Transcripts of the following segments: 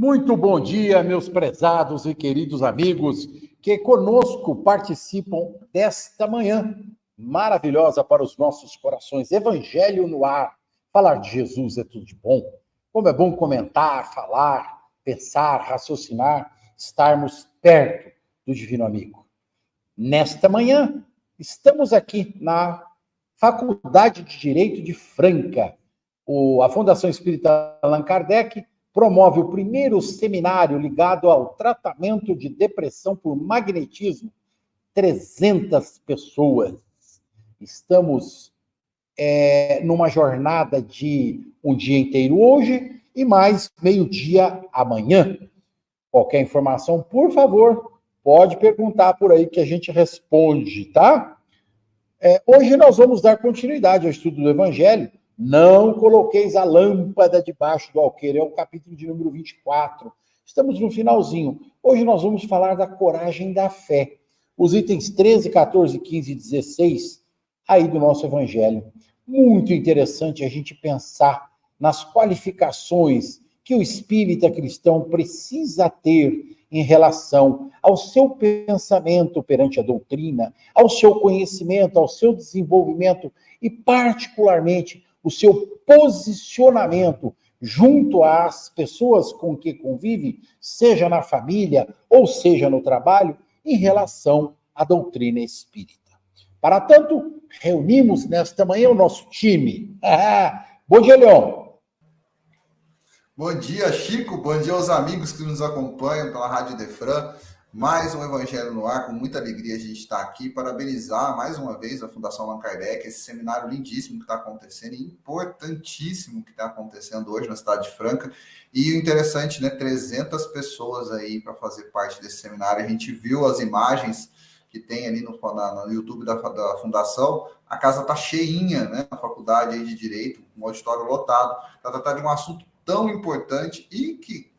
Muito bom dia, meus prezados e queridos amigos que conosco participam desta manhã maravilhosa para os nossos corações. Evangelho no ar. Falar de Jesus é tudo de bom. Como é bom comentar, falar, pensar, raciocinar, estarmos perto do Divino Amigo. Nesta manhã, estamos aqui na Faculdade de Direito de Franca. A Fundação Espírita Allan Kardec promove o primeiro seminário ligado ao tratamento de depressão por magnetismo. 300 pessoas Estamos é, numa jornada de um dia inteiro hoje e mais meio-dia amanhã. Qualquer informação, por favor, pode perguntar por aí que a gente responde, tá? É, hoje nós vamos dar continuidade ao estudo do Evangelho. Não coloqueis a lâmpada debaixo do alqueire, é o capítulo de número 24. Estamos no finalzinho. Hoje nós vamos falar da coragem da fé. Os itens 13, 14, 15 e 16 aí do nosso evangelho. Muito interessante a gente pensar nas qualificações que o espírita cristão precisa ter em relação ao seu pensamento perante a doutrina, ao seu conhecimento, ao seu desenvolvimento e, particularmente, o seu posicionamento junto às pessoas com que convive, seja na família ou seja no trabalho, em relação à doutrina espírita. Para tanto, reunimos nesta manhã o nosso time. Bom dia, Leão. Bom dia, Chico. Bom dia aos amigos que nos acompanham pela Rádio Defran. Mais um Evangelho no Ar, com muita alegria a gente está aqui. Parabenizar mais uma vez a Fundação Allan Kardec, esse seminário lindíssimo que está acontecendo e importantíssimo que está acontecendo hoje na Cidade de Franca. E o interessante, né? 300 pessoas aí para fazer parte desse seminário. A gente viu as imagens que tem ali no, na, no YouTube da, da fundação, a casa está cheinha, né, na faculdade de Direito, um auditório lotado, para tratar de um assunto tão importante e que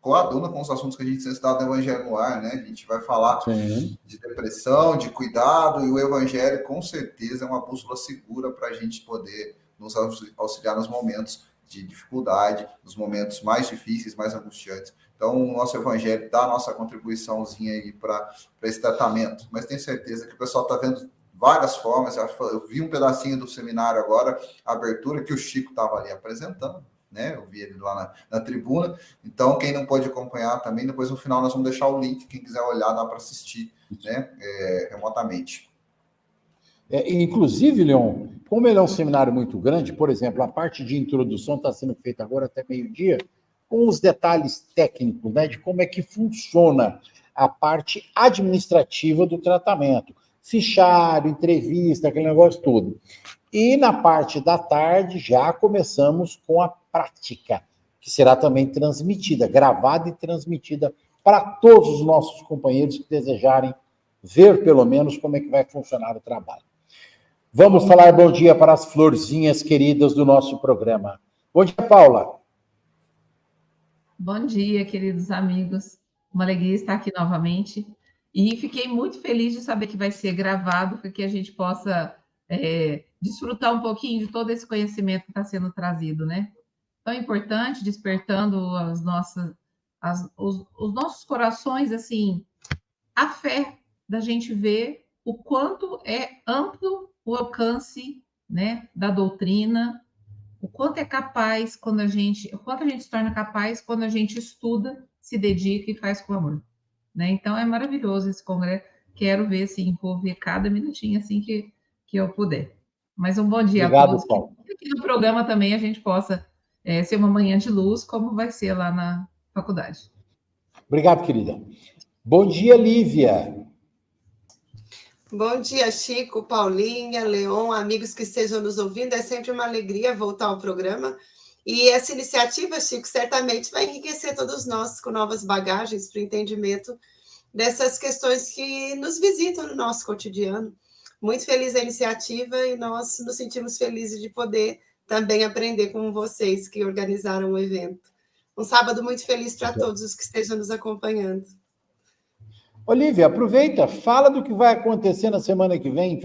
coaduna com os assuntos que a gente tem estudado no Evangelho no ar, né? A gente vai falar Sim. de depressão, de cuidado, e o Evangelho, com certeza, é uma bússola segura para a gente poder nos auxiliar nos momentos de dificuldade, nos momentos mais difíceis, mais angustiantes. Então, o nosso evangelho dá a nossa contribuiçãozinha aí para esse tratamento. Mas tenho certeza que o pessoal está vendo várias formas. Eu vi um pedacinho do seminário agora, a abertura, que o Chico estava ali apresentando, né? Eu vi ele lá na, na, tribuna. Então, quem não pode acompanhar também, depois no final nós vamos deixar o link. Quem quiser olhar, dá para assistir né? É, remotamente. É, inclusive, Leon, como ele é um seminário muito grande, por exemplo, a parte de introdução está sendo feita agora até meio-dia com os detalhes técnicos, né, de como é que funciona a parte administrativa do tratamento, fichário, entrevista, aquele negócio todo. E na parte da tarde já começamos com a prática, que será também transmitida, gravada e transmitida para todos os nossos companheiros que desejarem ver pelo menos como é que vai funcionar o trabalho. Vamos falar bom dia para as florzinhas queridas do nosso programa. Bom dia, Paula. Bom dia, queridos amigos. Uma alegria estar aqui novamente. E fiquei muito feliz de saber que vai ser gravado para que a gente possa é, desfrutar um pouquinho de todo esse conhecimento que está sendo trazido, né? Tão importante, despertando as nossas, as, os, os nossos corações, assim, a fé da gente ver o quanto é amplo o alcance né, da doutrina, o quanto é capaz quando a gente, o quanto a gente se torna capaz quando a gente estuda, se dedica e faz com amor, né? Então é maravilhoso esse congresso. Quero ver assim, vou ver cada minutinho assim que, que eu puder. Mas um bom dia Obrigado, a todos. Paulo. Que aqui no programa também a gente possa é, ser uma manhã de luz, como vai ser lá na faculdade. Obrigado, querida. Bom dia, Lívia. Bom dia, Chico, Paulinha, Leon, amigos que estejam nos ouvindo. É sempre uma alegria voltar ao programa. E essa iniciativa, Chico, certamente vai enriquecer todos nós com novas bagagens para o entendimento dessas questões que nos visitam no nosso cotidiano. Muito feliz a iniciativa e nós nos sentimos felizes de poder também aprender com vocês que organizaram o evento. Um sábado muito feliz para todos os que estejam nos acompanhando. Olivia, aproveita, fala do que vai acontecer na semana que vem em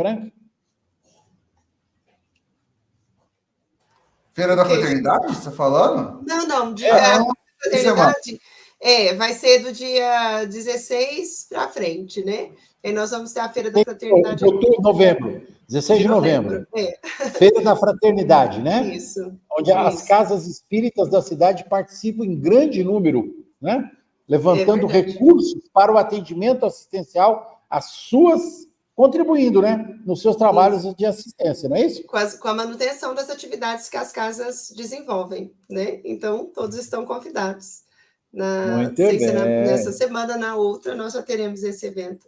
Feira da Fraternidade, você está falando? Não, não. De, é, a Fraternidade é, vai ser do dia 16 para frente, né? E nós vamos ter a Feira da Fraternidade. Outubro, novembro. 16 de novembro. novembro. É. Feira da Fraternidade, né? Isso. Onde isso. as casas espíritas da cidade participam em grande número, né? Levantando é recursos para o atendimento assistencial às suas contribuindo, né, nos seus trabalhos Sim. de assistência, não é isso? Com, as, com, a manutenção das atividades que as casas desenvolvem, né? Então, todos estão convidados. Na, Muito bem. Na, nessa semana, na outra, nós já teremos esse evento.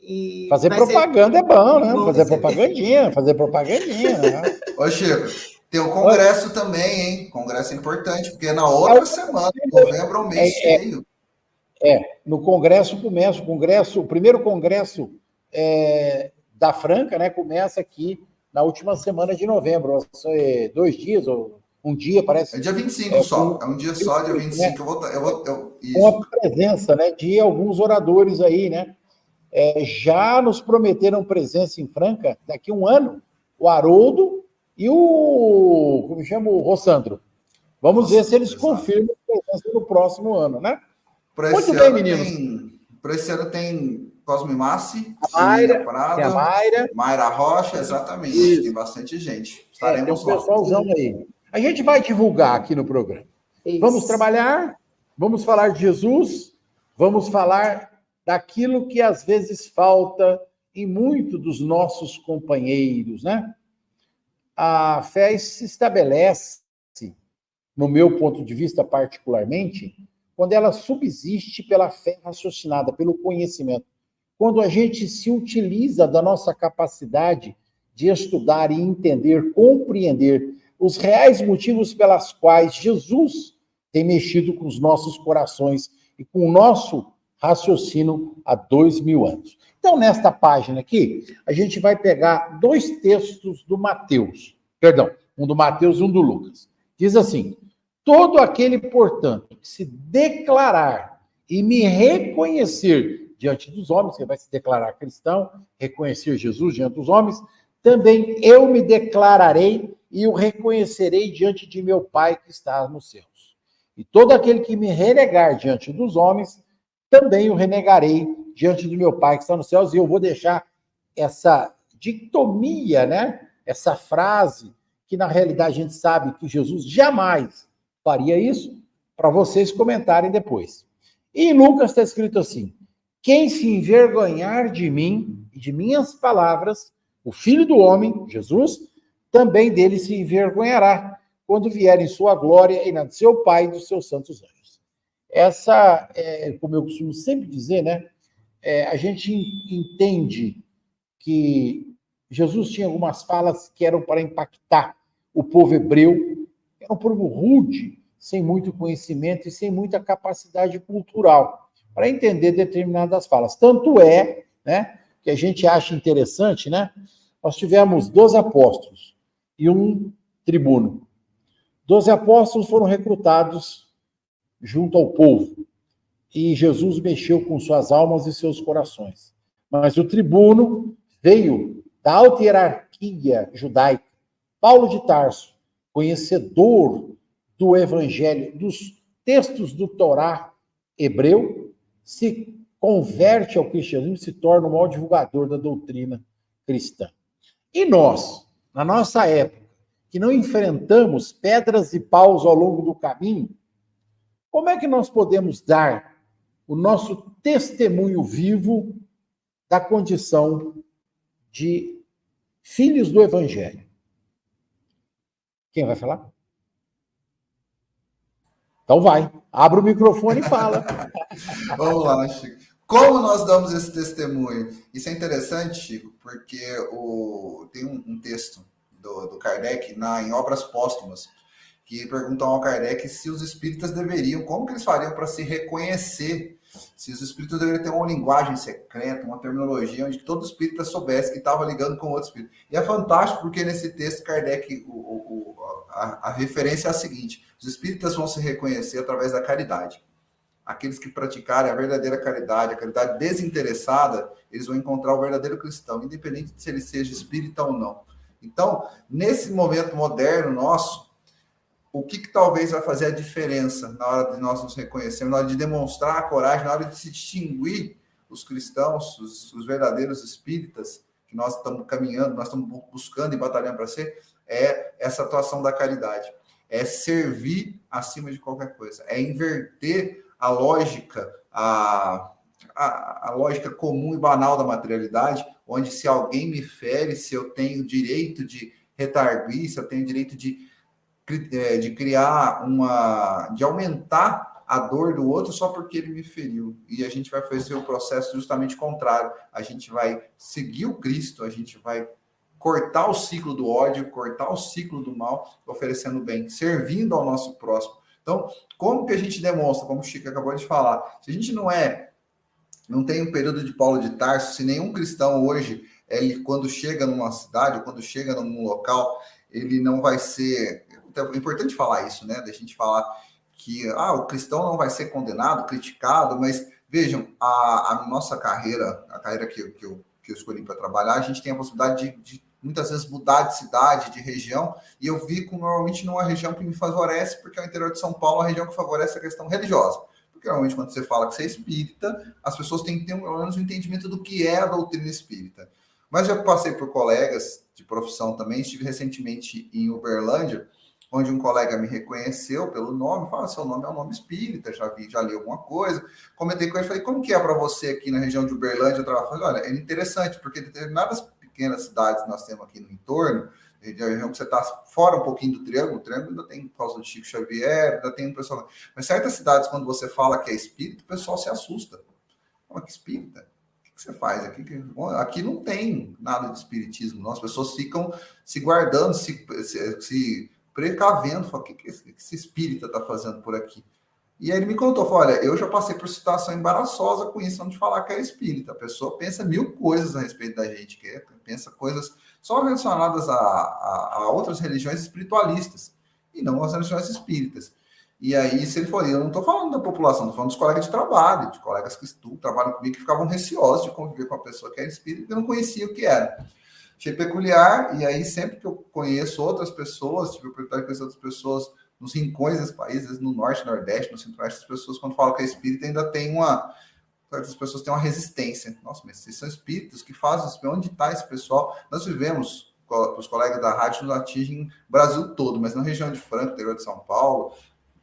E fazer propaganda ser... é bom, né? Bom fazer propagandinha, fazer propagandinha. Né? Ô, Chico, tem o um congresso Oi. também, hein? Congresso importante, porque na outra semana, novembro, é um mês é, cheio. É, é, no congresso começa, o congresso, o primeiro congresso é, da Franca, né? Começa aqui na última semana de novembro, dois dias ou um dia, parece. É dia 25 é, só, é um dia só, dia 25. Né? Eu vou, eu vou, eu, com a presença né, de alguns oradores aí, né? É, já nos prometeram presença em Franca daqui a um ano, o Haroldo e o. Como chama? O Rossandro. Vamos Nossa, ver se eles exato. confirmam a presença no próximo ano, né? Muito bem, meninos. Para esse ano tem Cosme Massi, a Mayra, Prada, a Mayra. Mayra Rocha, exatamente. Isso. Tem bastante gente. Estaremos é, tem um pessoalzão aí. A gente vai divulgar aqui no programa. Isso. Vamos trabalhar, vamos falar de Jesus, vamos falar daquilo que às vezes falta em muito dos nossos companheiros, né? A fé se estabelece, no meu ponto de vista particularmente, quando ela subsiste pela fé raciocinada, pelo conhecimento quando a gente se utiliza da nossa capacidade de estudar e entender, compreender os reais motivos pelas quais Jesus tem mexido com os nossos corações e com o nosso raciocínio há dois mil anos. Então, nesta página aqui, a gente vai pegar dois textos do Mateus, perdão, um do Mateus e um do Lucas. Diz assim: Todo aquele, portanto, que se declarar e me reconhecer diante dos homens, que vai se declarar cristão, reconhecer Jesus diante dos homens, também eu me declararei e o reconhecerei diante de meu Pai que está nos céus. E todo aquele que me renegar diante dos homens, também o renegarei diante do meu Pai que está nos céus. E eu vou deixar essa dicotomia, né? Essa frase que na realidade a gente sabe que Jesus jamais faria isso, para vocês comentarem depois. E em Lucas está escrito assim: quem se envergonhar de mim e de minhas palavras, o Filho do Homem, Jesus, também dele se envergonhará quando vier em sua glória e na de seu Pai e dos seus santos anjos. Essa, é, como eu costumo sempre dizer, né? É, a gente entende que Jesus tinha algumas falas que eram para impactar o povo hebreu, era um povo rude, sem muito conhecimento e sem muita capacidade cultural para entender determinadas falas. Tanto é, né, que a gente acha interessante, né? Nós tivemos 12 apóstolos e um tribuno. Doze apóstolos foram recrutados junto ao povo e Jesus mexeu com suas almas e seus corações. Mas o tribuno veio da alta hierarquia judaica, Paulo de Tarso, conhecedor do evangelho, dos textos do Torá hebreu, se converte ao cristianismo e se torna o maior divulgador da doutrina cristã. E nós, na nossa época, que não enfrentamos pedras e paus ao longo do caminho, como é que nós podemos dar o nosso testemunho vivo da condição de filhos do Evangelho? Quem vai falar? Então vai, abre o microfone e fala. Vamos lá, Chico. Como nós damos esse testemunho? Isso é interessante, Chico, porque o... tem um, um texto do, do, Kardec na, em Obras Póstumas que perguntam ao Kardec se os espíritas deveriam, como que eles fariam para se reconhecer Se os espíritos deveriam ter uma linguagem secreta, uma terminologia onde todo espírita soubesse que estava ligando com outro espírito. E é fantástico porque nesse texto Kardec, o, o, a, a referência é a seguinte: os espíritas vão se reconhecer através da caridade. Aqueles que praticarem a verdadeira caridade, a caridade desinteressada, eles vão encontrar o verdadeiro cristão, independente de se ele seja espírita ou não. Então, nesse momento moderno nosso, o que, que, talvez vai fazer a diferença na hora de nós nos reconhecermos, na hora de demonstrar a coragem, na hora de se distinguir os cristãos, os, os verdadeiros espíritas, que nós estamos caminhando, nós estamos buscando e batalhando para ser, é essa atuação da caridade. É servir acima de qualquer coisa. É inverter a lógica, a, a, a lógica comum e banal da materialidade, onde se alguém me fere, se eu tenho direito de retarguir, se eu tenho direito de é, de criar uma, de aumentar a dor do outro só porque ele me feriu. E a gente vai fazer o processo justamente contrário. A gente vai seguir o Cristo, a gente vai cortar o ciclo do ódio, cortar o ciclo do mal, oferecendo bem, servindo ao nosso próximo. Então, como que a gente demonstra, como o Chico acabou de falar, se a gente não é, não tem um período de Paulo de Tarso, se nenhum cristão hoje, ele quando chega numa cidade, quando chega num local, ele não vai ser então, é importante falar isso, né? Da gente falar que ah, o cristão não vai ser condenado, criticado, mas vejam, a, a nossa carreira, a carreira que, que, eu, que eu escolhi para trabalhar, a gente tem a possibilidade de, de, muitas vezes mudar de cidade, de região, e eu fico normalmente numa região que me favorece, porque é o interior de São Paulo, a região que favorece a questão religiosa. Porque normalmente quando você fala que você é espírita, as pessoas têm que ter pelo menos um entendimento do que é a doutrina espírita. Mas já passei por colegas de profissão também, estive recentemente em Uberlândia, onde um colega me reconheceu pelo nome, fala, seu nome é um nome espírita, já vi, já li alguma coisa. Comentei com ele, falei, como que é para você aqui na região de Uberlândia? Eu falei, olha, é interessante, porque determinadas pequenas cidades que nós temos aqui no entorno, região que você está fora um pouquinho do triângulo, o triângulo ainda tem por causa do Chico Xavier, ainda tem um pessoal. Mas certas cidades, quando você fala que é espírito, o pessoal se assusta. Fala que espírita? O que você faz aqui? Aqui não tem nada de espiritismo, não. as pessoas ficam se guardando, se, se, se precavendo, falou, o que, que esse espírita está fazendo por aqui? E aí ele me contou, falou, olha, eu já passei por situação embaraçosa com isso, não de falar que é espírita. A pessoa pensa mil coisas a respeito da gente, que é, pensa coisas só relacionadas a, a, a, outras religiões espiritualistas, e não as religiões espíritas. E aí, se ele for, eu não estou falando da população, estou falando dos colegas de trabalho, de colegas que estudam, trabalham comigo, que ficavam receosos de conviver com uma pessoa que era espírita e não conhecia o que era achei peculiar, e aí sempre que eu conheço outras pessoas, tive a oportunidade de conhecer outras pessoas nos rincões desse país, no norte, nordeste, no centro-oeste, as pessoas, quando falam que é espírita, ainda tem uma. Certas pessoas têm uma resistência. Nossa, mas vocês são espíritas que fazem? Onde está esse pessoal? Nós vivemos, os colegas da rádio nos atingem o Brasil todo, mas na região de Franca, interior de São Paulo,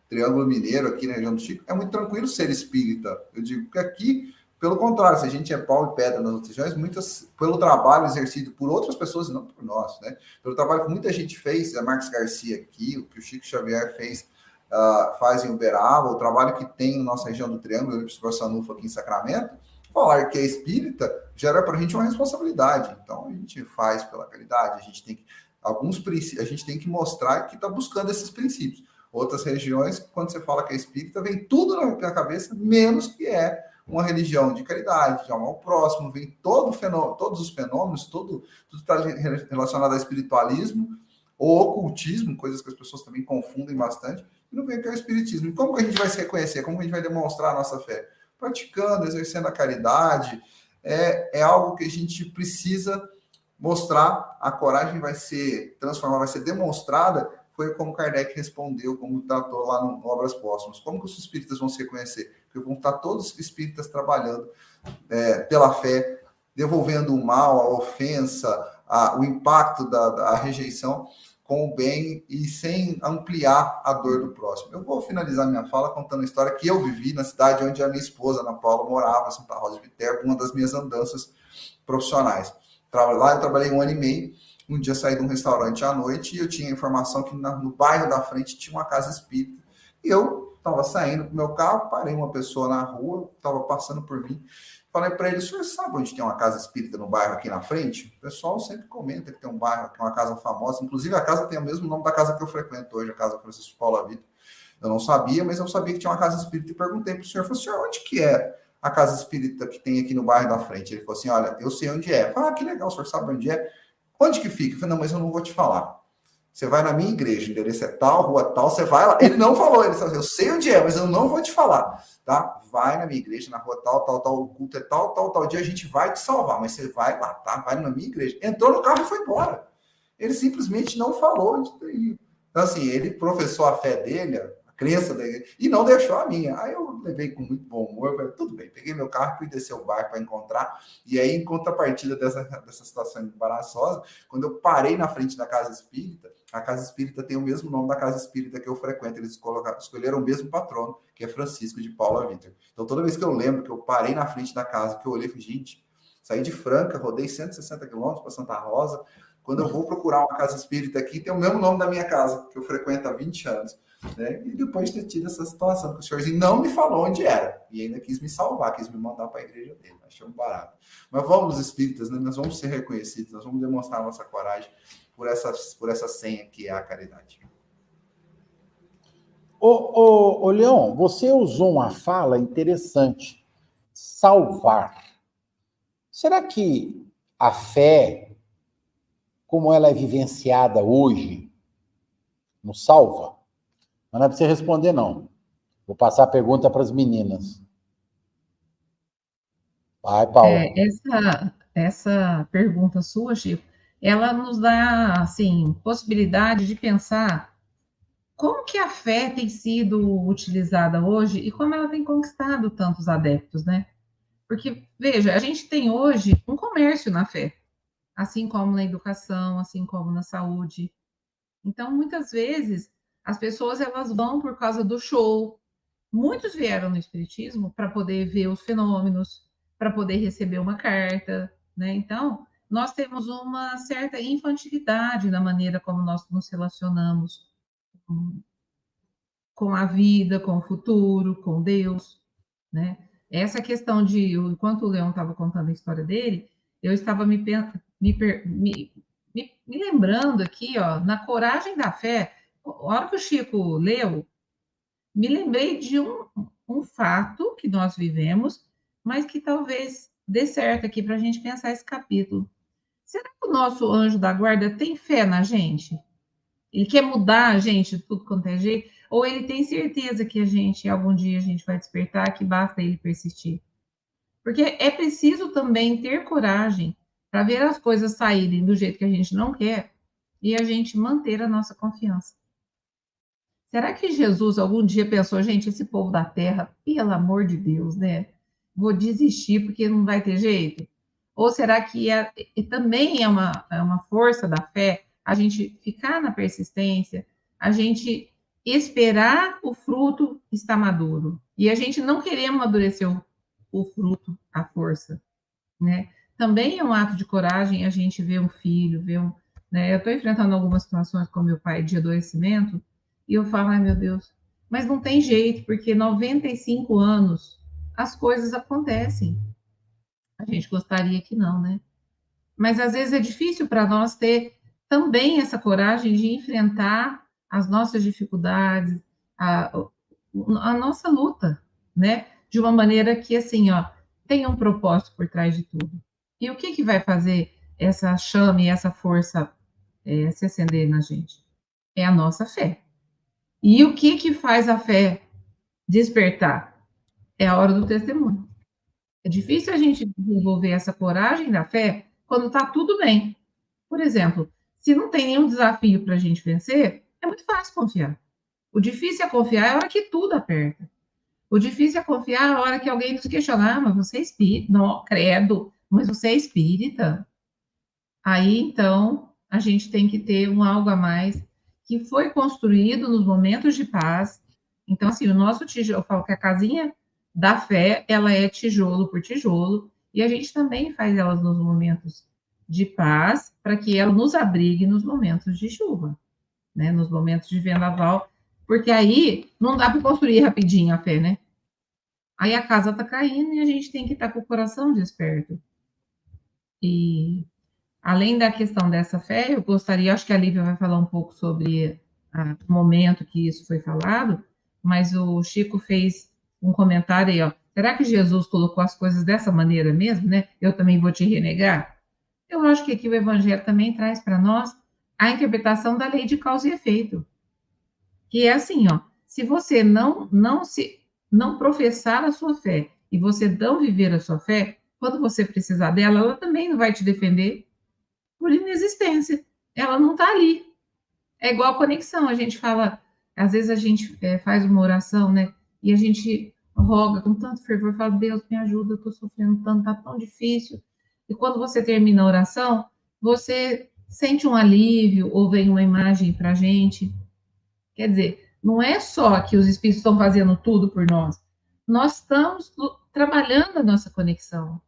Triângulo Mineiro, aqui na região do Chico, é muito tranquilo ser espírita. Eu digo que aqui pelo contrário, se a gente é pau e pedra nas outras regiões, muitas, pelo trabalho exercido por outras pessoas, não por nós, né? Pelo trabalho que muita gente fez, a Marcos Garcia aqui, o que o Chico Xavier fez, uh, faz em Uberaba, o trabalho que tem na nossa região do Triângulo, o Sanufa aqui em Sacramento, falar que é espírita gera para a gente uma responsabilidade. Então, a gente faz pela caridade, a gente tem que, alguns princípios, a gente tem que mostrar que está buscando esses princípios. Outras regiões, quando você fala que é espírita, vem tudo na cabeça, menos que é uma religião de caridade, de amor ao próximo, vem todo fenômeno, todos os fenômenos, tudo está relacionado ao espiritualismo ou ocultismo, coisas que as pessoas também confundem bastante, e não vem que é o espiritismo. E como que a gente vai se reconhecer? Como que a gente vai demonstrar a nossa fé? Praticando, exercendo a caridade, é, é algo que a gente precisa mostrar, a coragem vai ser transformada, vai ser demonstrada foi como Kardec respondeu, como tratou lá no, Obras Póstumas. Como que os espíritas vão se reconhecer? Porque vão estar todos os espíritas trabalhando é, pela fé, devolvendo o mal, a ofensa, a, o impacto da, da rejeição com o bem e sem ampliar a dor do próximo. Eu vou finalizar minha fala contando a história que eu vivi na cidade onde a minha esposa, Ana Paula, morava, Santa Rosa de Viterbo, uma das minhas andanças profissionais. Lá eu trabalhei um ano e meio um dia saí de um restaurante à noite e eu tinha informação que no bairro da frente tinha uma casa espírita. E eu estava saindo com meu carro, parei uma pessoa na rua, estava passando por mim. Falei para ele: o senhor sabe onde tem uma casa espírita no bairro aqui na frente? O pessoal sempre comenta que tem um bairro, que é uma casa famosa. Inclusive, a casa tem o mesmo nome da casa que eu frequento hoje, a Casa Francisco Paula Vitor. Eu não sabia, mas eu sabia que tinha uma casa espírita e perguntei para o senhor, falei, senhor, onde que é a casa espírita que tem aqui no bairro da frente? Ele falou assim, olha, eu sei onde é. Falei, ah, que legal, o senhor sabe onde é? Onde que fica? Eu falei, não, mas eu não vou te falar. Você vai na minha igreja, endereço é tal, rua tal, você vai lá. Ele não falou, ele falou assim, eu sei onde é, mas eu não vou te falar, tá? Vai na minha igreja, na rua tal, tal, tal, o culto é tal, tal, tal dia, a gente vai te salvar, mas você vai lá, tá? Vai na minha igreja. Entrou no carro e foi embora. Ele simplesmente não falou. Então, assim, ele professou a fé dele, crença da igreja, e não deixou a minha. Aí eu levei com muito bom humor, falei, tudo bem, peguei meu carro, fui descer o barco para encontrar, e aí, em contrapartida dessa, dessa situação embaraçosa, quando eu parei na frente da casa espírita, a casa espírita tem o mesmo nome da casa espírita que eu frequento, eles escolheram o mesmo patrono, que é Francisco de Paula Vitor. Então, toda vez que eu lembro que eu parei na frente da casa, que eu olhei falei, gente, saí de Franca, rodei 160 quilômetros para Santa Rosa, quando eu vou procurar uma casa espírita aqui, tem o mesmo nome da minha casa, que eu frequento há 20 anos. Né? E depois de ter tido essa situação, que o senhorzinho não me falou onde era, e ainda quis me salvar, quis me mandar para a igreja dele. Achei um barato. Mas vamos, espíritas, né? nós vamos ser reconhecidos, nós vamos demonstrar nossa coragem por essa, por essa senha que é a caridade. Ô, ô, ô, você usou uma fala interessante. Salvar. Será que a fé, como ela é vivenciada hoje, nos salva? Mas não é para você responder, não. Vou passar a pergunta para as meninas. Vai, Paulo. É, essa, essa pergunta sua, Chico, ela nos dá, assim, possibilidade de pensar como que a fé tem sido utilizada hoje e como ela tem conquistado tantos adeptos, né? Porque, veja, a gente tem hoje um comércio na fé, assim como na educação, assim como na saúde. Então, muitas vezes, as pessoas elas vão por causa do show. Muitos vieram no espiritismo para poder ver os fenômenos, para poder receber uma carta, né? Então, nós temos uma certa infantilidade na maneira como nós nos relacionamos com a vida, com o futuro, com Deus, né? Essa questão de, enquanto o Leão estava contando a história dele, eu estava me, me, me, me, lembrando aqui, ó, na coragem da fé, a hora que o Chico leu, me lembrei de um, um fato que nós vivemos, mas que talvez dê certo aqui para a gente pensar esse capítulo. Será que o nosso anjo da guarda tem fé na gente? Ele quer mudar a gente tudo quanto é jeito? Ou ele tem certeza que a gente, algum dia, a gente vai despertar, que basta ele persistir? Porque é preciso também ter coragem para ver as coisas saírem do jeito que a gente não quer e a gente manter a nossa confiança. Será que Jesus algum dia pensou, gente, esse povo da terra, pelo amor de Deus, né? Vou desistir porque não vai ter jeito? Ou será que é, também é uma, é uma força da fé a gente ficar na persistência, a gente esperar o fruto estar maduro e a gente não querer amadurecer o, o fruto, a força, né? Também é um ato de coragem a gente ver um filho, ver um, né? Eu estou enfrentando algumas situações com meu pai de adoecimento e eu falo, ai meu Deus, mas não tem jeito, porque 95 anos as coisas acontecem. A gente gostaria que não, né? Mas às vezes é difícil para nós ter também essa coragem de enfrentar as nossas dificuldades, a, a nossa luta, né? De uma maneira que, assim, ó, tem um propósito por trás de tudo. E o que, que vai fazer essa chama e essa força é, se acender na gente? É a nossa fé. E o que que faz a fé despertar? É a hora do testemunho. É difícil a gente desenvolver essa coragem da fé quando está tudo bem. Por exemplo, se não tem nenhum desafio para a gente vencer, é muito fácil confiar. O difícil é confiar é a hora que tudo aperta. O difícil é confiar a hora que alguém nos questionar, ah, mas você é espírita? Não, credo, mas você é espírita? Aí, então, a gente tem que ter um algo a mais que foi construído nos momentos de paz. Então, assim, o nosso tijolo, eu falo que a casinha da fé, ela é tijolo por tijolo, e a gente também faz elas nos momentos de paz, para que ela nos abrigue nos momentos de chuva, né? Nos momentos de vendaval, porque aí não dá para construir rapidinho a fé, né? Aí a casa está caindo e a gente tem que estar tá com o coração desperto. E Além da questão dessa fé, eu gostaria, acho que a Lívia vai falar um pouco sobre o momento que isso foi falado, mas o Chico fez um comentário aí, ó. Será que Jesus colocou as coisas dessa maneira mesmo, né? Eu também vou te renegar? Eu acho que aqui o Evangelho também traz para nós a interpretação da lei de causa e efeito, que é assim, ó. Se você não não se não professar a sua fé e você não viver a sua fé, quando você precisar dela, ela também não vai te defender por inexistência. Ela não está ali. É igual conexão. A gente fala, às vezes a gente é, faz uma oração, né? E a gente roga com tanto fervor, fala, Deus, me ajuda, eu estou sofrendo tanto, tá tão difícil. E quando você termina a oração, você sente um alívio, ou vem uma imagem para a gente. Quer dizer, não é só que os espíritos estão fazendo tudo por nós. Nós estamos trabalhando a nossa conexão.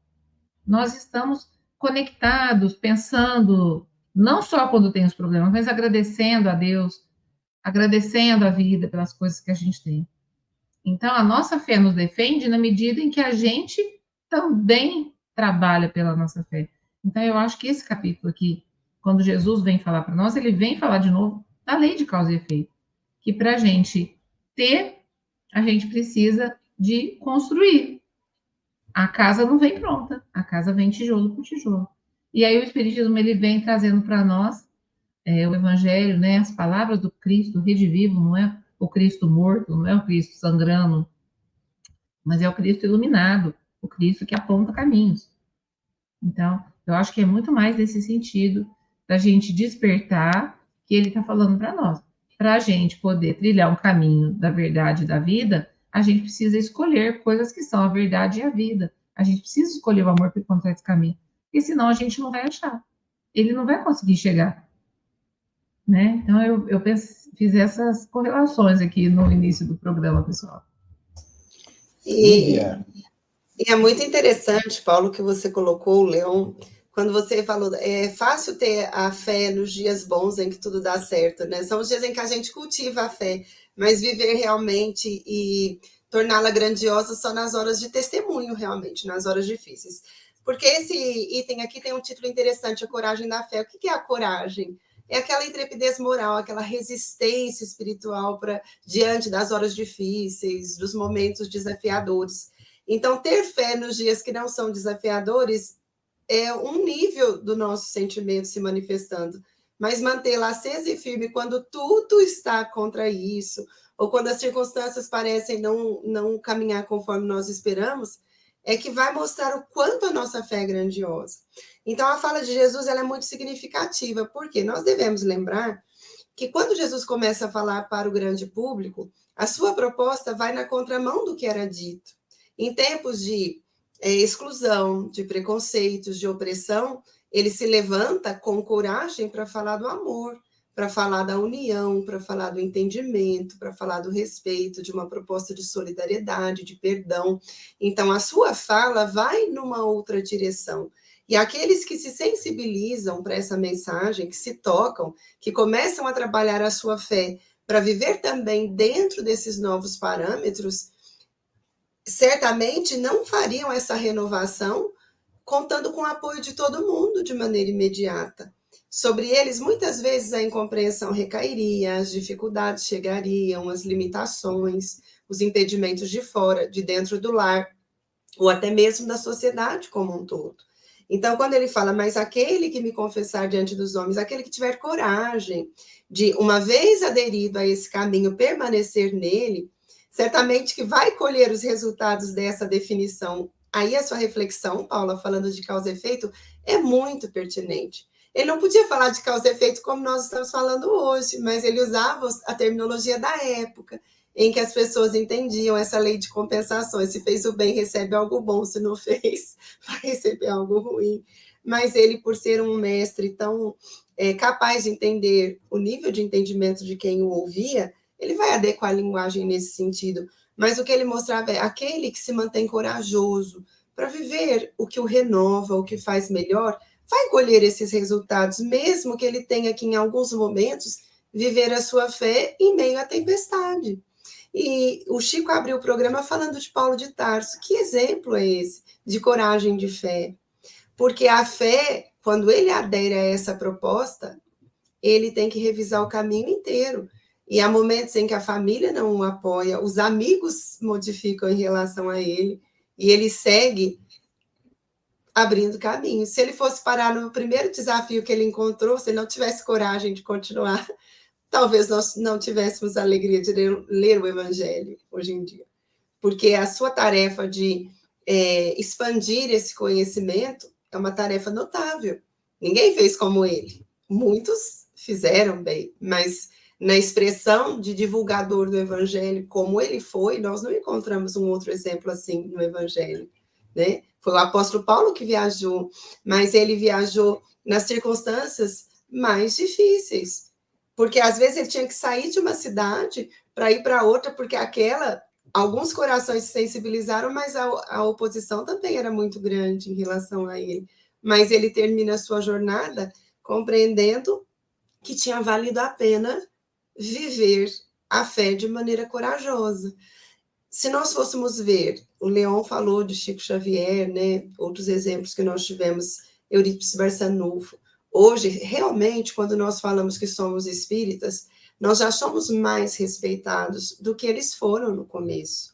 Nós estamos conectados, pensando, não só quando tem os problemas, mas agradecendo a Deus, agradecendo a vida pelas coisas que a gente tem. Então, a nossa fé nos defende na medida em que a gente também trabalha pela nossa fé. Então, eu acho que esse capítulo aqui, quando Jesus vem falar para nós, ele vem falar de novo da lei de causa e efeito. Que para a gente ter, a gente precisa de construir. A casa não vem pronta, a casa vem tijolo por tijolo. E aí o Espiritismo ele vem trazendo para nós é, o Evangelho, né, as palavras do Cristo, redivivo, não é o Cristo morto, não é o Cristo sangrando, mas é o Cristo iluminado, o Cristo que aponta caminhos. Então, eu acho que é muito mais nesse sentido da gente despertar que ele está falando para nós. Para a gente poder trilhar um caminho da verdade da vida, a gente precisa escolher coisas que são a verdade e a vida. A gente precisa escolher o amor para encontrar esse caminho. Porque senão a gente não vai achar. Ele não vai conseguir chegar. Né? Então, eu, eu fiz essas correlações aqui no início do programa, pessoal. E, e é muito interessante, Paulo, que você colocou, Leão, quando você falou, é fácil ter a fé nos dias bons em que tudo dá certo, né? São os dias em que a gente cultiva a fé, mas viver realmente e torná-la grandiosa só nas horas de testemunho, realmente, nas horas difíceis. Porque esse item aqui tem um título interessante, a coragem da fé. O que é a coragem? é aquela intrepidez moral, aquela resistência espiritual para diante das horas difíceis, dos momentos desafiadores. Então, ter fé nos dias que não são desafiadores é um nível do nosso sentimento se manifestando, mas mantê-la acesa e firme quando tudo está contra isso, ou quando as circunstâncias parecem não, não caminhar conforme nós esperamos, é que vai mostrar o quanto a nossa fé é grandiosa. Então, a fala de Jesus ela é muito significativa, porque nós devemos lembrar que quando Jesus começa a falar para o grande público, a sua proposta vai na contramão do que era dito. Em tempos de é, exclusão, de preconceitos, de opressão, ele se levanta com coragem para falar do amor, para falar da união, para falar do entendimento, para falar do respeito, de uma proposta de solidariedade, de perdão. Então, a sua fala vai numa outra direção. E aqueles que se sensibilizam para essa mensagem, que se tocam, que começam a trabalhar a sua fé para viver também dentro desses novos parâmetros, certamente não fariam essa renovação contando com o apoio de todo mundo de maneira imediata. Sobre eles, muitas vezes a incompreensão recairia, as dificuldades chegariam, as limitações, os impedimentos de fora, de dentro do lar, ou até mesmo da sociedade como um todo. Então, quando ele fala, mas aquele que me confessar diante dos homens, aquele que tiver coragem de, uma vez aderido a esse caminho, permanecer nele, certamente que vai colher os resultados dessa definição. Aí a sua reflexão, Paula, falando de causa e efeito, é muito pertinente. Ele não podia falar de causa e efeito como nós estamos falando hoje, mas ele usava a terminologia da época, em que as pessoas entendiam essa lei de compensações. Se fez o bem, recebe algo bom, se não fez, vai receber algo ruim. Mas ele, por ser um mestre tão é, capaz de entender o nível de entendimento de quem o ouvia, ele vai adequar a linguagem nesse sentido. Mas o que ele mostrava é aquele que se mantém corajoso para viver o que o renova, o que faz melhor, vai colher esses resultados, mesmo que ele tenha que, em alguns momentos, viver a sua fé em meio à tempestade. E o Chico abriu o programa falando de Paulo de Tarso. Que exemplo é esse de coragem de fé? Porque a fé, quando ele adere a essa proposta, ele tem que revisar o caminho inteiro. E há momentos em que a família não o apoia, os amigos modificam em relação a ele, e ele segue abrindo caminho. Se ele fosse parar no primeiro desafio que ele encontrou, se ele não tivesse coragem de continuar, talvez nós não tivéssemos a alegria de ler, o Evangelho hoje em dia. Porque a sua tarefa de é, expandir esse conhecimento é uma tarefa notável. Ninguém fez como ele. Muitos fizeram bem, mas na expressão de divulgador do Evangelho, como ele foi, nós não encontramos um outro exemplo assim no Evangelho. Né? Foi o apóstolo Paulo que viajou, mas ele viajou nas circunstâncias mais difíceis, porque às vezes ele tinha que sair de uma cidade para ir para outra, porque aquela, alguns corações se sensibilizaram, mas a, a oposição também era muito grande em relação a ele. Mas ele termina a sua jornada compreendendo que tinha valido a pena viver a fé de maneira corajosa se nós fôssemos ver, o Leon falou de Chico Xavier, né, outros exemplos que nós tivemos, Eurípides Barçanufo. Hoje, realmente, quando nós falamos que somos espíritas, nós já somos mais respeitados do que eles foram no começo.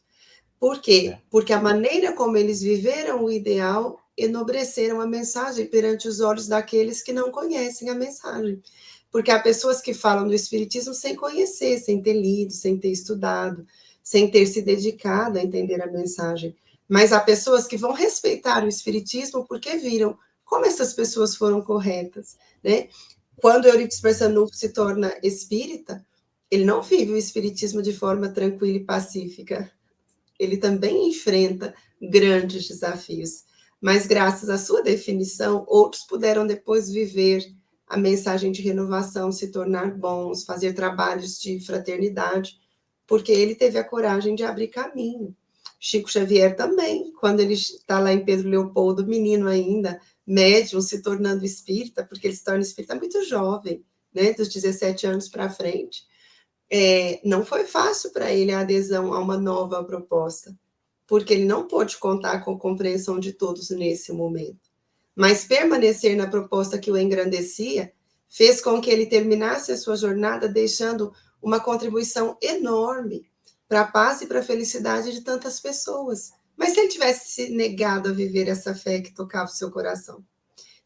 Por quê? É. Porque a maneira como eles viveram o ideal enobreceram a mensagem perante os olhos daqueles que não conhecem a mensagem. Porque há pessoas que falam do Espiritismo sem conhecer, sem ter lido, sem ter estudado sem ter se dedicado a entender a mensagem. Mas há pessoas que vão respeitar o Espiritismo porque viram como essas pessoas foram corretas, né? Quando Eurípides Barçanufo se torna espírita, ele não vive o Espiritismo de forma tranquila e pacífica. Ele também enfrenta grandes desafios. Mas, graças à sua definição, outros puderam depois viver a mensagem de renovação, se tornar bons, fazer trabalhos de fraternidade porque ele teve a coragem de abrir caminho. Chico Xavier também, quando ele está lá em Pedro Leopoldo, menino ainda, médium, se tornando espírita, porque ele se torna espírita muito jovem, né, dos 17 anos para frente. É, não foi fácil para ele a adesão a uma nova proposta, porque ele não pôde contar com a compreensão de todos nesse momento. Mas permanecer na proposta que o engrandecia fez com que ele terminasse a sua jornada deixando uma contribuição enorme para a paz e para a felicidade de tantas pessoas. Mas se ele tivesse se negado a viver essa fé que tocava o seu coração,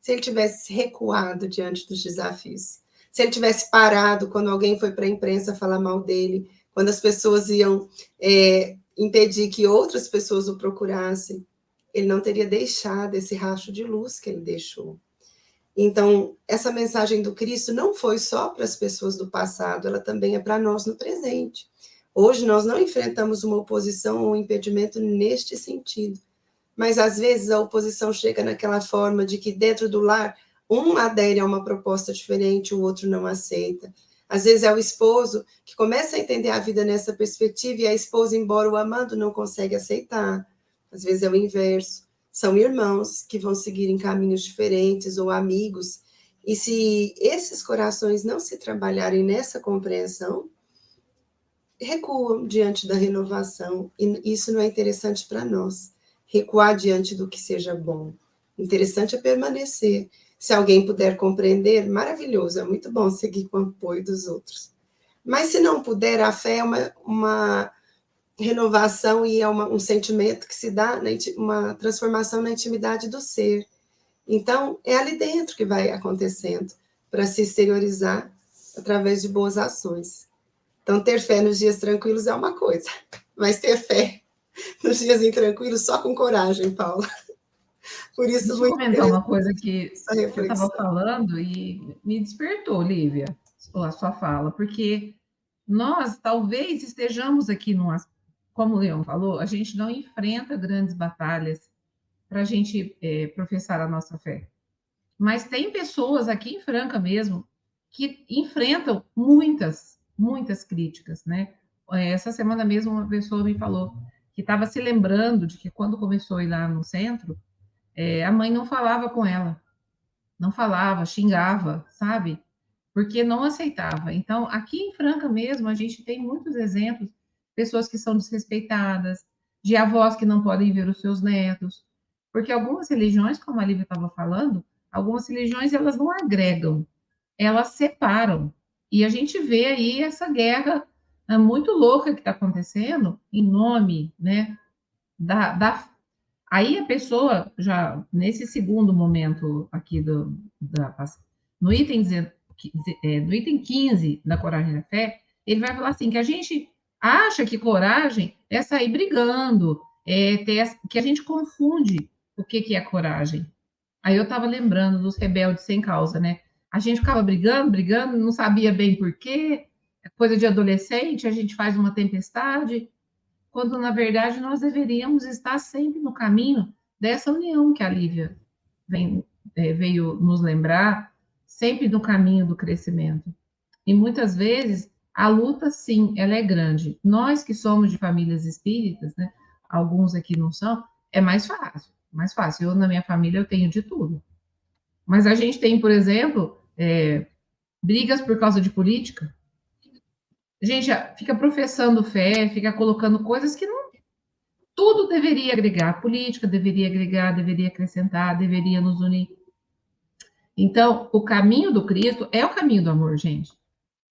se ele tivesse recuado diante dos desafios, se ele tivesse parado quando alguém foi para a imprensa falar mal dele, quando as pessoas iam é, impedir que outras pessoas o procurassem, ele não teria deixado esse racho de luz que ele deixou. Então, essa mensagem do Cristo não foi só para as pessoas do passado, ela também é para nós no presente. Hoje nós não enfrentamos uma oposição ou um impedimento neste sentido, mas às vezes a oposição chega naquela forma de que dentro do lar um adere a uma proposta diferente, o outro não aceita. Às vezes é o esposo que começa a entender a vida nessa perspectiva e a esposa, embora o amando, não consegue aceitar. Às vezes é o inverso são irmãos que vão seguir em caminhos diferentes ou amigos. E se esses corações não se trabalharem nessa compreensão, recuam diante da renovação. E isso não é interessante para nós. Recuar diante do que seja bom. Interessante é permanecer. Se alguém puder compreender, maravilhoso, é muito bom seguir com o apoio dos outros. Mas se não puder, a fé é uma, uma renovação e é uma, um sentimento que se dá, na, uma transformação na intimidade do ser. Então, é ali dentro que vai acontecendo, para se exteriorizar através de boas ações. Então, ter fé nos dias tranquilos é uma coisa, mas ter fé nos dias intranquilos só com coragem, Paula. Por isso, Deixa eu comentar uma coisa que eu estava falando e me despertou, Lívia, a sua fala, porque nós talvez estejamos aqui num como o Leão falou, a gente não enfrenta grandes batalhas para a gente é, professar a nossa fé. Mas tem pessoas aqui em Franca mesmo que enfrentam muitas, muitas críticas, né? É, essa semana mesmo uma pessoa me falou que estava se lembrando de que quando começou a ir lá no centro, é, a mãe não falava com ela, não falava, xingava, sabe? Porque não aceitava. Então, aqui em Franca mesmo, a gente tem muitos exemplos pessoas que são desrespeitadas, de avós que não podem ver os seus netos. Porque algumas religiões, como a Lívia estava falando, algumas religiões elas não agregam, elas separam. E a gente vê aí essa guerra né, muito louca que está acontecendo em nome, né, da, da, Aí a pessoa já nesse segundo momento aqui do da, no item é, no item 15 da coragem da fé, ele vai falar assim que a gente acha que coragem é sair brigando, é ter, que a gente confunde o que, que é coragem. Aí eu estava lembrando dos rebeldes sem causa, né? A gente ficava brigando, brigando, não sabia bem por quê, é coisa de adolescente, a gente faz uma tempestade, quando na verdade nós deveríamos estar sempre no caminho dessa união que a Lívia vem, é, veio nos lembrar, sempre no caminho do crescimento. E muitas vezes a luta, sim, ela é grande. Nós que somos de famílias espíritas, né, alguns aqui não são, é mais fácil, mais fácil. Eu, na minha família, eu tenho de tudo. Mas a gente tem, por exemplo, é, brigas por causa de política. A gente fica professando fé, fica colocando coisas que não. Tudo deveria agregar. política deveria agregar, deveria acrescentar, deveria nos unir. Então, o caminho do Cristo é o caminho do amor, gente.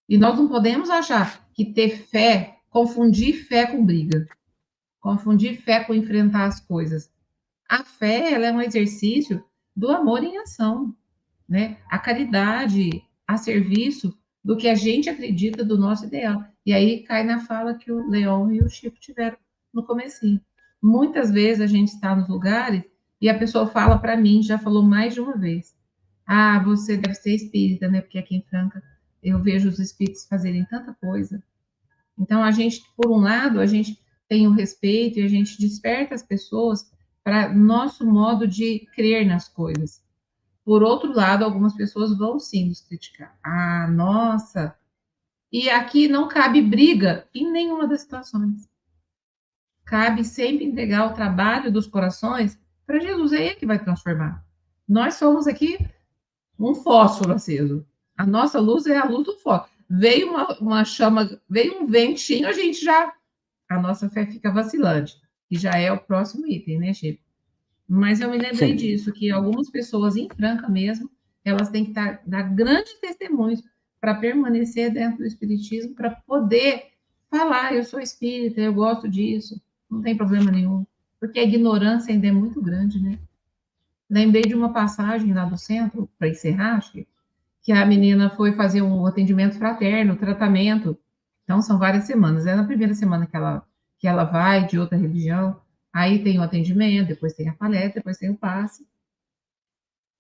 E nós não podemos achar que ter fé, confundir fé com briga, confundir fé com enfrentar as coisas. A fé, ela é um exercício do amor em ação, né? A caridade a serviço do que a gente acredita do nosso ideal. E aí cai na fala que o Leão e o Chico tiveram no comecinho. Muitas vezes a gente está nos lugares e a pessoa fala para mim, já falou mais de uma vez, ah, você deve ser espírita, né? Porque aqui em Franca eu vejo os espíritos fazerem tanta coisa. Então, a gente, por um lado, a gente tem o respeito e a gente desperta as pessoas para nosso modo de crer nas coisas. Por outro lado, algumas pessoas vão sim nos criticar. Ah, nossa! E aqui não cabe briga em nenhuma das situações. Cabe sempre entregar o trabalho dos corações para Jesus, é ele que vai transformar. Nós somos aqui um fósforo aceso. A nossa luz é a luz do foco. Veio uma, uma chama, veio um ventinho, a gente já. A nossa fé fica vacilante. E já é o próximo item, né, Chico? Mas eu me lembrei Sim. disso, que algumas pessoas em Franca mesmo, elas têm que dar, dar grandes testemunhos para permanecer dentro do Espiritismo, para poder falar, eu sou espírita, eu gosto disso, não tem problema nenhum. Porque a ignorância ainda é muito grande, né? Lembrei de uma passagem lá do centro, para encerrar, Chico, que a menina foi fazer um atendimento fraterno, tratamento. Então, são várias semanas. É na primeira semana que ela, que ela vai, de outra religião. Aí tem o atendimento, depois tem a palestra, depois tem o passe.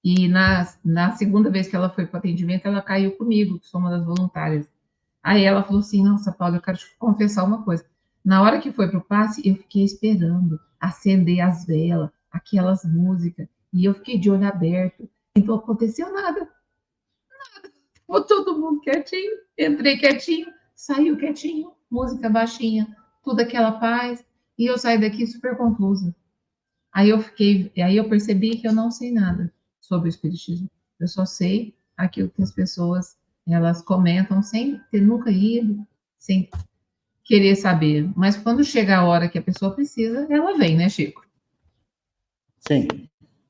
E na, na segunda vez que ela foi para o atendimento, ela caiu comigo, que sou uma das voluntárias. Aí ela falou assim: Nossa, Paula, eu quero te confessar uma coisa. Na hora que foi para o passe, eu fiquei esperando acender as velas, aquelas músicas, e eu fiquei de olho aberto. E não aconteceu nada. Todo mundo quietinho, entrei quietinho, saiu quietinho, música baixinha, tudo aquela paz, e eu saí daqui super confusa. Aí eu fiquei, aí eu percebi que eu não sei nada sobre o espiritismo. Eu só sei aquilo que as pessoas elas comentam sem ter nunca ido, sem querer saber. Mas quando chega a hora que a pessoa precisa, ela vem, né, Chico? Sim.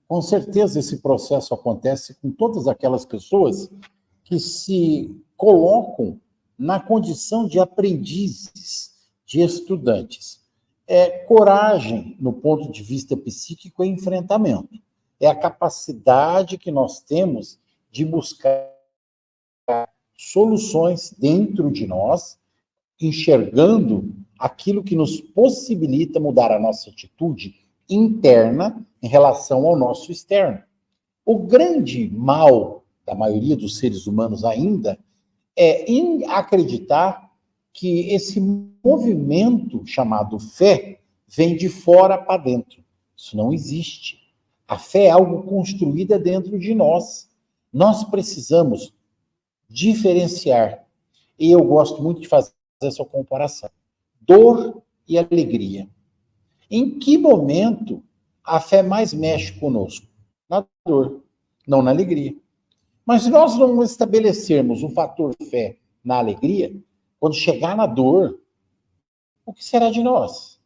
Com certeza esse processo acontece com todas aquelas pessoas que se colocam na condição de aprendizes, de estudantes. É coragem, no ponto de vista psíquico, é enfrentamento. É a capacidade que nós temos de buscar soluções dentro de nós, enxergando aquilo que nos possibilita mudar a nossa atitude interna em relação ao nosso externo. O grande mal da maioria dos seres humanos ainda, é acreditar que esse movimento chamado fé vem de fora para dentro. Isso não existe. A fé é algo construída dentro de nós. Nós precisamos diferenciar. E eu gosto muito de fazer essa comparação. Dor e alegria. Em que momento a fé mais mexe conosco? Na dor, não na alegria. Mas se nós não estabelecermos um fator fé na alegria, quando chegar na dor, o que será de nós?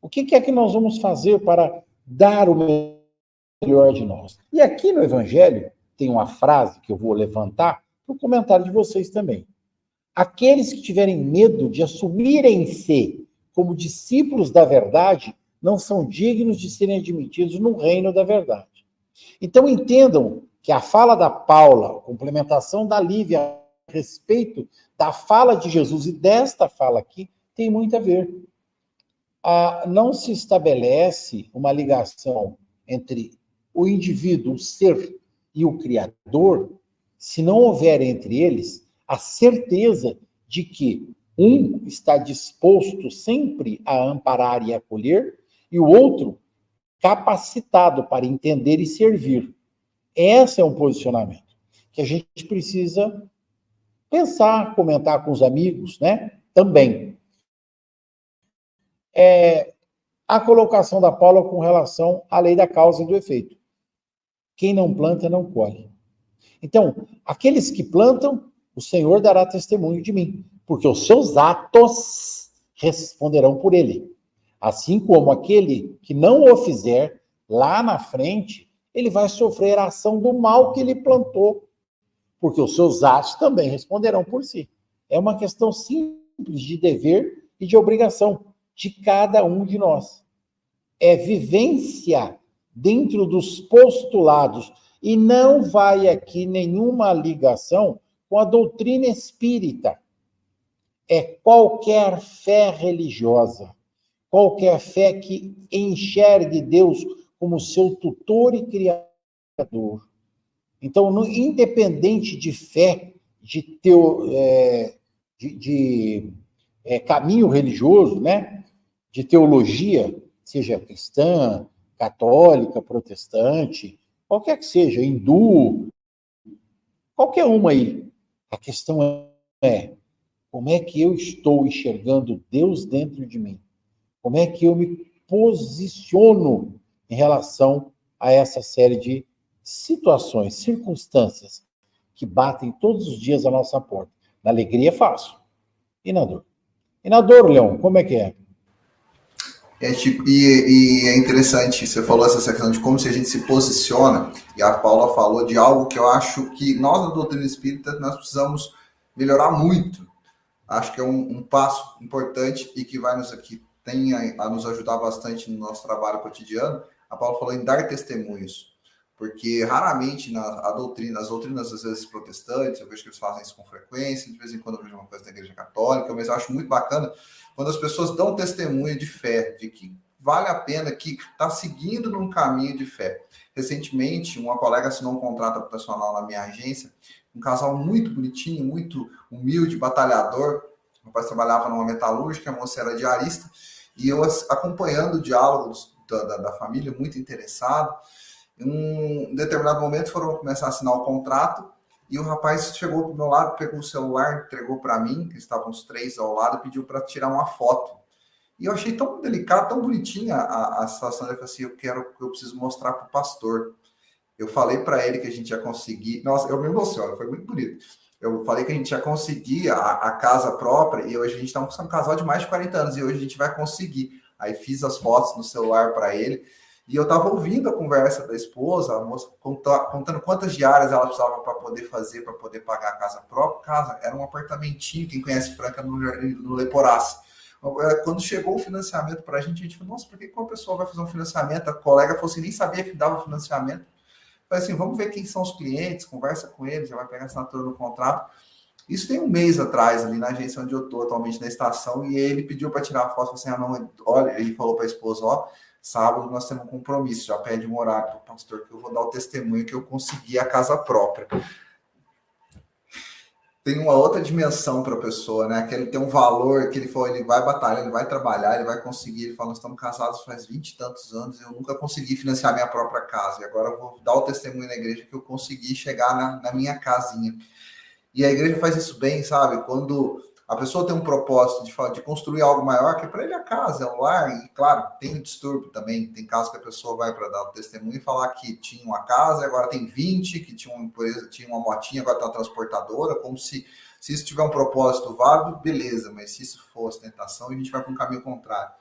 O que é que nós vamos fazer para dar o melhor de nós? E aqui no Evangelho tem uma frase que eu vou levantar para o comentário de vocês também. aqueles que tiverem medo de assumirem-se como discípulos da verdade não são dignos de serem admitidos no reino da verdade. Então entendam que a fala da Paula, a complementação da Lívia a respeito da fala de Jesus e desta fala aqui, tem muito a ver. Ah, não se estabelece uma ligação entre o indivíduo, o ser e o Criador, se não houver entre eles a certeza de que um está disposto sempre a amparar e acolher, e o outro capacitado para entender e servir. Esse é um posicionamento que a gente precisa pensar, comentar com os amigos, né? Também. É, a colocação da Paula com relação à lei da causa e do efeito. Quem não planta, não colhe. Então, aqueles que plantam, o Senhor dará testemunho de mim, porque os seus atos responderão por ele. Assim como aquele que não o fizer, lá na frente, ele vai sofrer a ação do mal que ele plantou, porque os seus atos também responderão por si. É uma questão simples de dever e de obrigação de cada um de nós. É vivência dentro dos postulados e não vai aqui nenhuma ligação com a doutrina espírita. É qualquer fé religiosa, qualquer fé que enxergue Deus como seu tutor e criador. Então, no, independente de fé, de, teo, é, de, de é, caminho religioso, né? de teologia, seja cristã, católica, protestante, qualquer que seja, hindu, qualquer uma aí. A questão é como é que eu estou enxergando Deus dentro de mim? Como é que eu me posiciono em relação a essa série de situações, circunstâncias que batem todos os dias à nossa porta? Na alegria é fácil. E na dor? E na dor, Leão, como é que é? É, tipo, e, e, é interessante, você falou essa questão de como se a gente se posiciona, e a Paula falou de algo que eu acho que nós, da doutrina espírita, nós precisamos melhorar muito. Acho que é um, um passo importante e que vai nos aqui, tem a, a, nos ajudar bastante no nosso trabalho cotidiano. A Paula falou em dar testemunhos, porque raramente na a doutrina, as doutrinas, às vezes protestantes, eu vejo que eles fazem isso com frequência, de vez em quando eu vejo uma coisa da igreja católica, mas eu acho muito bacana quando as pessoas dão testemunho de fé, de que vale a pena, que está seguindo num caminho de fé. Recentemente, uma colega assinou um contrato profissional na minha agência, um casal muito bonitinho, muito humilde, batalhador. O rapaz trabalhava numa metalúrgica, a moça era diarista, e eu acompanhando o diálogo da, da, família, muito interessado. Em um determinado momento foram começar a assinar o contrato e o rapaz chegou pro meu lado, pegou o celular, entregou para mim, que estavam os três ao lado, pediu para tirar uma foto. E eu achei tão delicado, tão bonitinha a, a situação. Falou assim: eu quero, eu preciso mostrar para o pastor. Eu falei para ele que a gente ia conseguir. Nossa, eu me emociono, foi muito bonito. Eu falei que a gente ia conseguir a, a casa própria, e hoje a gente está um casal de mais de 40 anos, e hoje a gente vai conseguir. Aí fiz as fotos no celular para ele. E eu estava ouvindo a conversa da esposa, a moça contando quantas diárias ela precisava para poder fazer, para poder pagar a casa própria. Casa era um apartamentinho, quem conhece Franca no, no quando chegou o financiamento para a gente, a gente falou, nossa, por que uma pessoa vai fazer um financiamento? A colega falou assim, nem sabia que dava financiamento. Falei assim, vamos ver quem são os clientes, conversa com eles, já vai pegar assinatura do contrato. Isso tem um mês atrás, ali na agência onde eu estou atualmente, na estação, e ele pediu para tirar a foto, assim, ah, não, olha, ele falou para a esposa, ó, Sábado nós temos um compromisso, já pede um horário para o pastor que eu vou dar o testemunho que eu consegui a casa própria. Tem uma outra dimensão para a pessoa, né? Que ele tem um valor, que ele falou, ele vai batalhar, ele vai trabalhar, ele vai conseguir. Ele fala, nós estamos casados faz 20 e tantos anos, eu nunca consegui financiar minha própria casa. E agora eu vou dar o testemunho na igreja que eu consegui chegar na, na minha casinha. E a igreja faz isso bem, sabe? Quando a pessoa tem um propósito de, de construir algo maior, que para ele a casa, é o lar, e claro, tem o distúrbio também. Tem casos que a pessoa vai para dar o testemunho e falar que tinha uma casa, agora tem 20, que tinha uma empresa, tinha uma motinha, agora está transportadora, como se, se isso tiver um propósito válido, beleza, mas se isso for ostentação, a gente vai para um caminho contrário.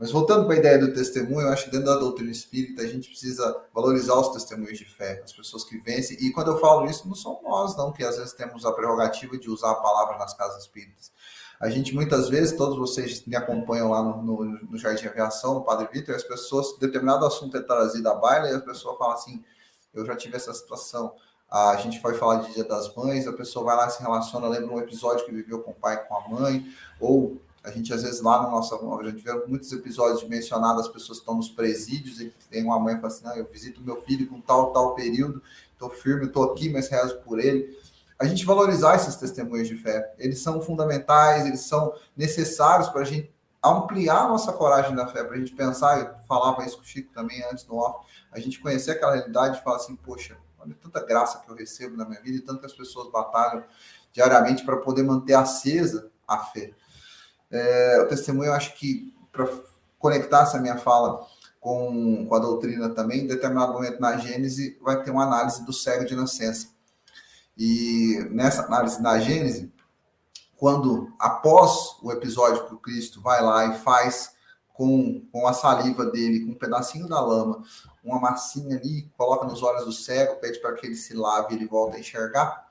Mas voltando para a ideia do testemunho, eu acho que dentro da doutrina espírita a gente precisa valorizar os testemunhos de fé, as pessoas que vencem. E quando eu falo isso, não são nós, não, que às vezes temos a prerrogativa de usar a palavra nas casas espíritas. A gente muitas vezes, todos vocês me acompanham lá no, no, no Jardim Aviação, no Padre Vitor, as pessoas, determinado assunto é trazido à baila e a pessoa fala assim: eu já tive essa situação. A gente foi falar de Dia das Mães, a pessoa vai lá se relaciona, lembra um episódio que viveu com o pai e com a mãe, ou a gente, às vezes, lá no nosso. A gente vê muitos episódios mencionados, as pessoas estão nos presídios e tem uma mãe que fala assim: não, eu visito meu filho com tal, tal período, estou firme, estou aqui, mas rezo por ele. A gente valorizar esses testemunhos de fé. Eles são fundamentais, eles são necessários para a gente ampliar nossa coragem da fé, para a gente pensar, eu falava isso com o Chico também antes no off, a gente conhecer aquela realidade e falar assim, poxa, olha tanta graça que eu recebo na minha vida e tantas pessoas batalham diariamente para poder manter acesa a fé. É, o testemunho, eu acho que, para conectar essa minha fala com, com a doutrina também, em determinado momento na Gênese vai ter uma análise do cego de nascença. E nessa análise da Gênese, quando após o episódio que o Cristo vai lá e faz com, com a saliva dele, com um pedacinho da lama, uma massinha ali, coloca nos olhos do cego, pede para que ele se lave e ele volta a enxergar.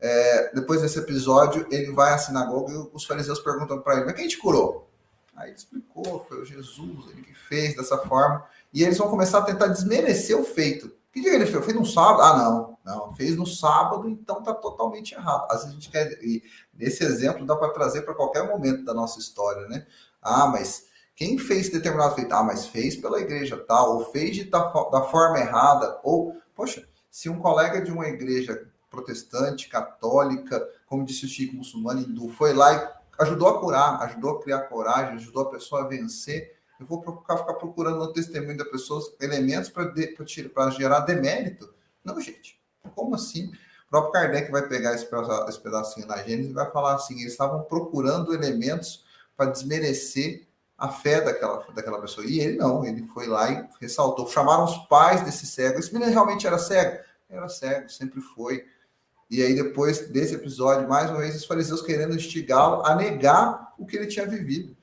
É, depois desse episódio, ele vai à sinagoga e os fariseus perguntam para ele: mas quem te curou? Aí ele explicou: foi o Jesus, ele que fez dessa forma. E eles vão começar a tentar desmerecer o feito. Que dia ele fez? Fez no sábado? Ah, não, não, fez no sábado, então tá totalmente errado. Às vezes a gente quer. E nesse exemplo dá para trazer para qualquer momento da nossa história, né? Ah, mas quem fez determinado feito? Ah, mas fez pela igreja tal, ou fez de, da, da forma errada, ou, poxa, se um colega de uma igreja protestante, católica, como disse o Chico, muçulmano, hindu, foi lá e ajudou a curar, ajudou a criar coragem, ajudou a pessoa a vencer. Eu vou ficar, ficar procurando no testemunho da pessoa elementos para gerar demérito. Não, gente, como assim? O próprio Kardec vai pegar esse, esse pedacinho na Gênesis e vai falar assim: eles estavam procurando elementos para desmerecer a fé daquela, daquela pessoa. E ele não, ele foi lá e ressaltou. Chamaram os pais desse cego. Esse menino realmente era cego? Era cego, sempre foi. E aí, depois desse episódio, mais uma vez, os fariseus querendo instigá-lo a negar o que ele tinha vivido.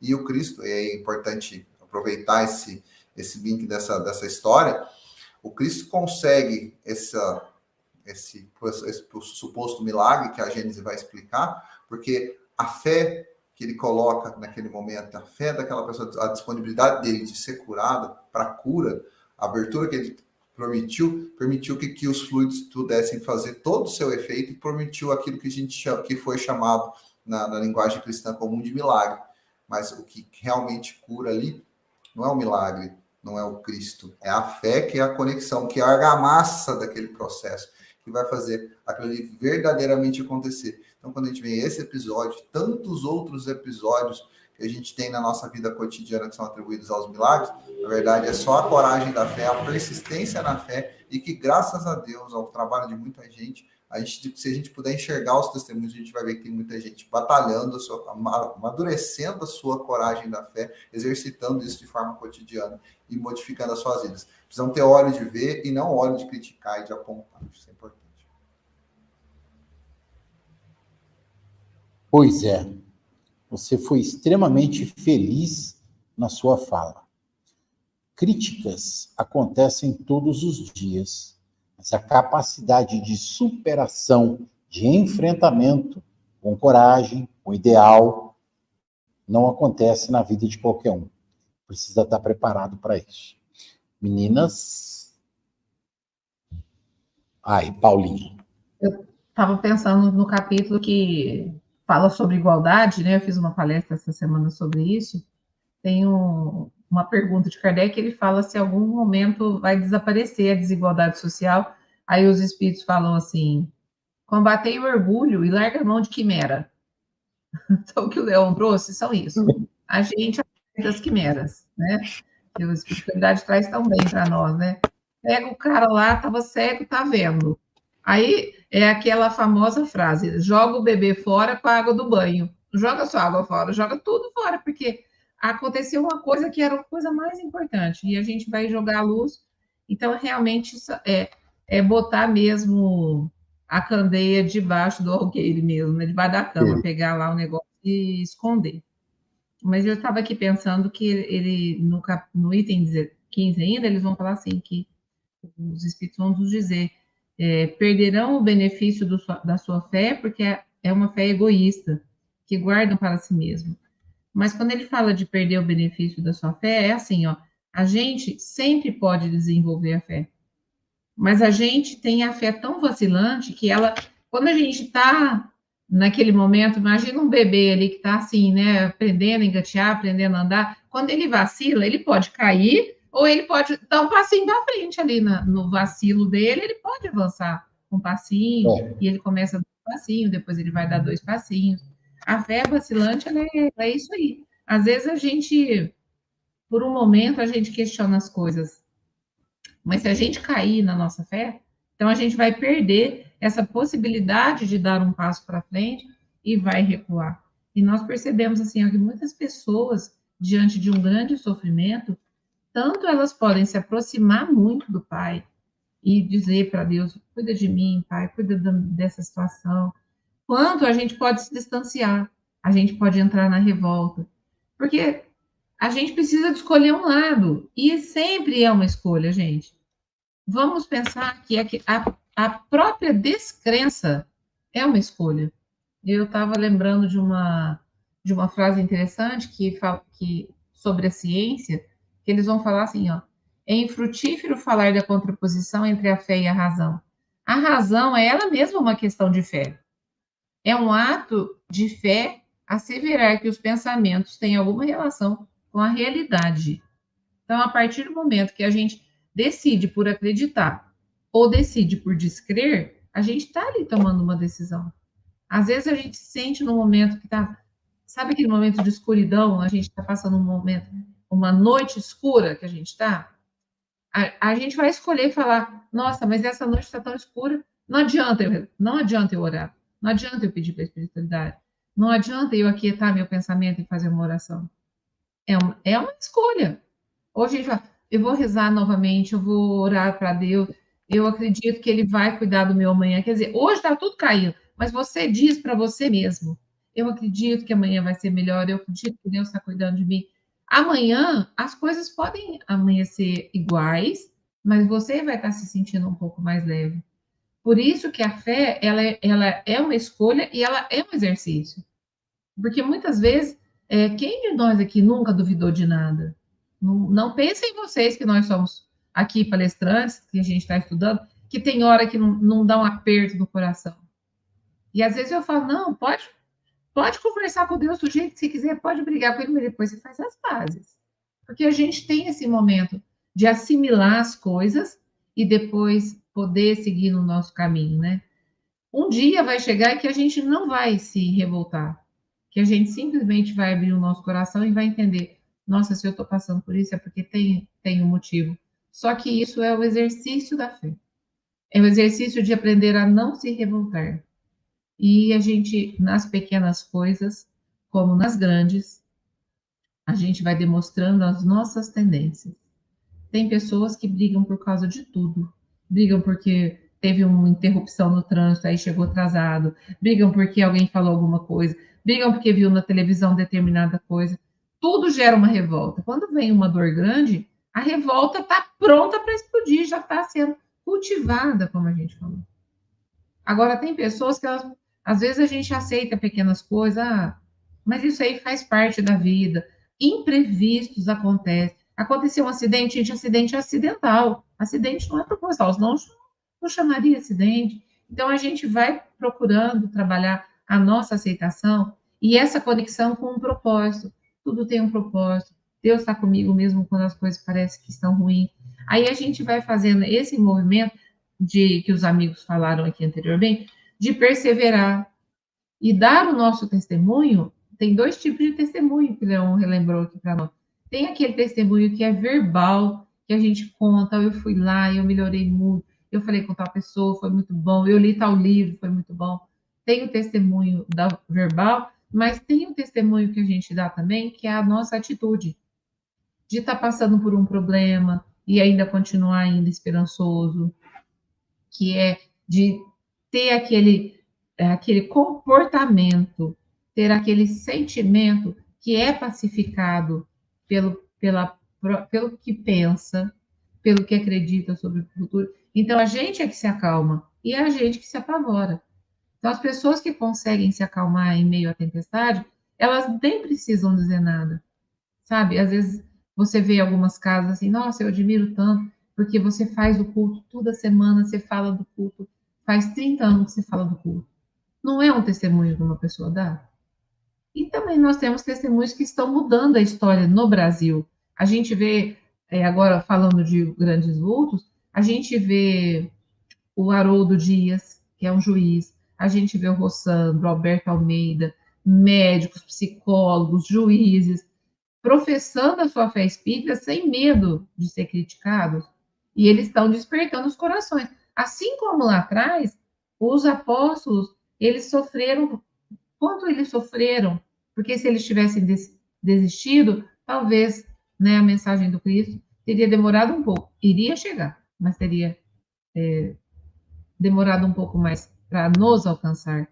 E o Cristo, e é importante aproveitar esse, esse link dessa, dessa história, o Cristo consegue essa, esse, esse suposto milagre que a Gênesis vai explicar, porque a fé que ele coloca naquele momento, a fé daquela pessoa, a disponibilidade dele de ser curado para cura, a abertura que ele permitiu, permitiu que, que os fluidos pudessem fazer todo o seu efeito e permitiu aquilo que a gente chama, que foi chamado na, na linguagem cristã comum de milagre. Mas o que realmente cura ali não é o milagre, não é o Cristo, é a fé que é a conexão, que é a argamassa daquele processo que vai fazer aquilo ali verdadeiramente acontecer. Então, quando a gente vê esse episódio, tantos outros episódios que a gente tem na nossa vida cotidiana que são atribuídos aos milagres, na verdade é só a coragem da fé, a persistência na fé e que graças a Deus, ao trabalho de muita gente, a gente, se a gente puder enxergar os testemunhos, a gente vai ver que tem muita gente batalhando, amadurecendo a sua coragem da fé, exercitando isso de forma cotidiana e modificando as suas vidas. Precisam ter óleo de ver e não óleo de criticar e de apontar. Isso é importante. Pois é. Você foi extremamente feliz na sua fala. Críticas acontecem todos os dias, mas a capacidade de superação, de enfrentamento com coragem, com ideal, não acontece na vida de qualquer um. Precisa estar preparado para isso. Meninas. Ai, Paulinha. Eu estava pensando no capítulo que fala sobre igualdade, né? Eu fiz uma palestra essa semana sobre isso. Tem um, uma pergunta de Kardec, ele fala se algum momento vai desaparecer a desigualdade social. Aí os espíritos falam assim: combatei o orgulho e larga a mão de quimera. Então, o que o Leão trouxe são isso. A gente das quimeras, né? Que a espiritualidade traz tão bem para nós, né? Pega o cara lá, estava cego, tá vendo. Aí é aquela famosa frase: joga o bebê fora com a água do banho. Joga sua água fora, joga tudo fora, porque aconteceu uma coisa que era a coisa mais importante, e a gente vai jogar a luz. Então, realmente, é, é botar mesmo a candeia debaixo do algueire mesmo, né? debaixo da cama, Sim. pegar lá o negócio e esconder. Mas eu estava aqui pensando que ele, no, cap, no item 15 ainda, eles vão falar assim, que os Espíritos vão nos dizer, é, perderão o benefício do, da sua fé, porque é, é uma fé egoísta, que guardam para si mesmo. Mas quando ele fala de perder o benefício da sua fé, é assim, ó, a gente sempre pode desenvolver a fé. Mas a gente tem a fé tão vacilante que ela, quando a gente está naquele momento, imagina um bebê ali que está assim, né, aprendendo a engatear, aprendendo a andar, quando ele vacila, ele pode cair, ou ele pode dar um passinho para frente ali na, no vacilo dele, ele pode avançar um passinho, é. e ele começa a dar um passinho, depois ele vai dar dois passinhos. A fé vacilante, ela é, é isso aí. Às vezes a gente, por um momento, a gente questiona as coisas, mas se a gente cair na nossa fé, então a gente vai perder essa possibilidade de dar um passo para frente e vai recuar. E nós percebemos assim ó, que muitas pessoas diante de um grande sofrimento, tanto elas podem se aproximar muito do Pai e dizer para Deus: cuida de mim, Pai, cuida dessa situação, quanto a gente pode se distanciar, a gente pode entrar na revolta, porque a gente precisa escolher um lado e sempre é uma escolha, gente. Vamos pensar que a a própria descrença é uma escolha. Eu estava lembrando de uma de uma frase interessante que, que sobre a ciência, que eles vão falar assim, ó, é infrutífero falar da contraposição entre a fé e a razão. A razão é ela mesma uma questão de fé. É um ato de fé asseverar que os pensamentos têm alguma relação com a realidade. Então, a partir do momento que a gente decide por acreditar ou decide por descrer, a gente está ali tomando uma decisão. Às vezes a gente sente no momento que está, sabe aquele momento de escuridão, a gente está passando um momento, uma noite escura que a gente está, a, a, gente vai escolher falar, nossa, mas essa noite está tão escura, não adianta eu, não adianta eu orar, não adianta eu pedir para a espiritualidade, não adianta eu aquietar meu pensamento e fazer uma oração. É uma, é uma escolha. Hoje a gente eu vou rezar novamente, eu vou orar para Deus, eu acredito que ele vai cuidar do meu amanhã. Quer dizer, hoje está tudo caindo, mas você diz para você mesmo: eu acredito que amanhã vai ser melhor, eu acredito que Deus está cuidando de mim. Amanhã as coisas podem amanhecer iguais, mas você vai estar tá se sentindo um pouco mais leve. Por isso que a fé ela é, ela é uma escolha e ela é um exercício. Porque muitas vezes, é, quem de nós aqui nunca duvidou de nada? Não, não pensem vocês que nós somos aqui palestrantes que a gente está estudando, que tem hora que não, não dá um aperto no coração. E às vezes eu falo, não, pode, pode conversar com Deus do jeito que você quiser, pode brigar com ele, mas depois você faz as pazes. Porque a gente tem esse momento de assimilar as coisas e depois poder seguir no nosso caminho, né? Um dia vai chegar que a gente não vai se revoltar, que a gente simplesmente vai abrir o nosso coração e vai entender, nossa, se eu estou passando por isso é porque tem, tem um motivo. Só que isso é o exercício da fé. É o exercício de aprender a não se revoltar. E a gente, nas pequenas coisas, como nas grandes, a gente vai demonstrando as nossas tendências. Tem pessoas que brigam por causa de tudo. Brigam porque teve uma interrupção no trânsito, aí chegou atrasado. Brigam porque alguém falou alguma coisa. Brigam porque viu na televisão determinada coisa. Tudo gera uma revolta. Quando vem uma dor grande, a revolta está pronta para explodir, já está sendo cultivada, como a gente falou. Agora, tem pessoas que, elas, às vezes, a gente aceita pequenas coisas, ah, mas isso aí faz parte da vida. Imprevistos acontecem. Aconteceu um acidente, gente, acidente é acidental. Acidente não é proposital, senão não chamaria acidente. Então, a gente vai procurando trabalhar a nossa aceitação e essa conexão com um propósito. Tudo tem um propósito. Deus está comigo mesmo quando as coisas parecem que estão ruins. Aí a gente vai fazendo esse movimento de que os amigos falaram aqui anteriormente, de perseverar e dar o nosso testemunho. Tem dois tipos de testemunho que Leão relembrou aqui para nós. Tem aquele testemunho que é verbal, que a gente conta, eu fui lá, eu melhorei muito, eu falei com tal pessoa, foi muito bom, eu li tal livro, foi muito bom. Tem o testemunho da, verbal, mas tem o testemunho que a gente dá também, que é a nossa atitude de estar tá passando por um problema e ainda continuar ainda esperançoso, que é de ter aquele, é, aquele comportamento, ter aquele sentimento que é pacificado pelo, pela, pelo que pensa, pelo que acredita sobre o futuro. Então, a gente é que se acalma e é a gente que se apavora. Então, as pessoas que conseguem se acalmar em meio à tempestade, elas nem precisam dizer nada, sabe? Às vezes você vê algumas casas assim, nossa, eu admiro tanto, porque você faz o culto toda semana, você fala do culto, faz 30 anos que você fala do culto. Não é um testemunho que uma pessoa dá? E também nós temos testemunhos que estão mudando a história no Brasil. A gente vê, é, agora falando de grandes vultos, a gente vê o Haroldo Dias, que é um juiz, a gente vê o Rossandro, Alberto Almeida, médicos, psicólogos, juízes, professando a sua fé espírita sem medo de ser criticados, e eles estão despertando os corações. Assim como lá atrás, os apóstolos, eles sofreram, quanto eles sofreram, porque se eles tivessem desistido, talvez né, a mensagem do Cristo teria demorado um pouco, iria chegar, mas teria é, demorado um pouco mais para nos alcançar.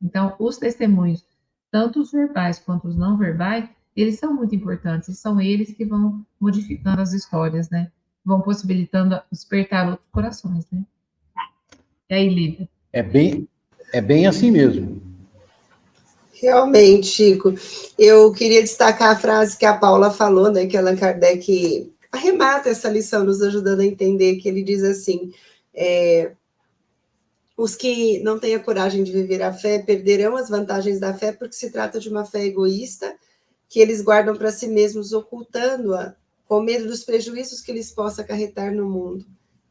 Então, os testemunhos, tanto os verbais quanto os não verbais, eles são muito importantes, são eles que vão modificando as histórias, né? Vão possibilitando despertar outros corações, né? E aí, Lívia? É bem, é bem assim mesmo. Realmente, Chico. Eu queria destacar a frase que a Paula falou, né? Que Allan Kardec arremata essa lição, nos ajudando a entender, que ele diz assim: é, os que não têm a coragem de viver a fé perderão as vantagens da fé, porque se trata de uma fé egoísta, que eles guardam para si mesmos, ocultando-a, com medo dos prejuízos que lhes possa acarretar no mundo.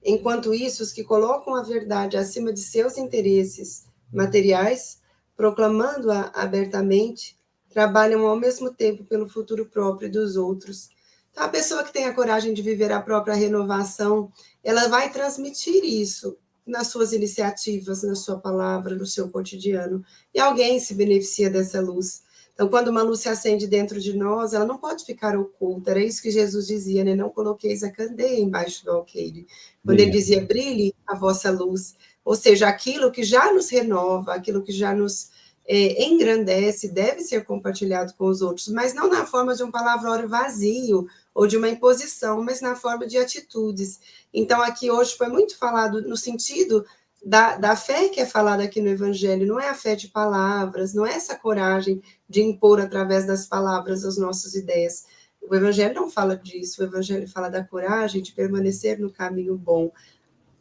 Enquanto isso, os que colocam a verdade acima de seus interesses materiais, proclamando-a abertamente, trabalham ao mesmo tempo pelo futuro próprio dos outros. Então, a pessoa que tem a coragem de viver a própria renovação, ela vai transmitir isso nas suas iniciativas, na sua palavra, no seu cotidiano. E alguém se beneficia dessa luz. Então, quando uma luz se acende dentro de nós, ela não pode ficar oculta. Era isso que Jesus dizia, né? Não coloqueis a candeia embaixo do alqueire. Quando ele dizia, brilhe a vossa luz. Ou seja, aquilo que já nos renova, aquilo que já nos é, engrandece, deve ser compartilhado com os outros, mas não na forma de um palavrório vazio ou de uma imposição, mas na forma de atitudes. Então, aqui hoje foi muito falado no sentido da, da fé que é falada aqui no Evangelho, não é a fé de palavras, não é essa coragem de impor através das palavras as nossas ideias. O Evangelho não fala disso, o Evangelho fala da coragem de permanecer no caminho bom,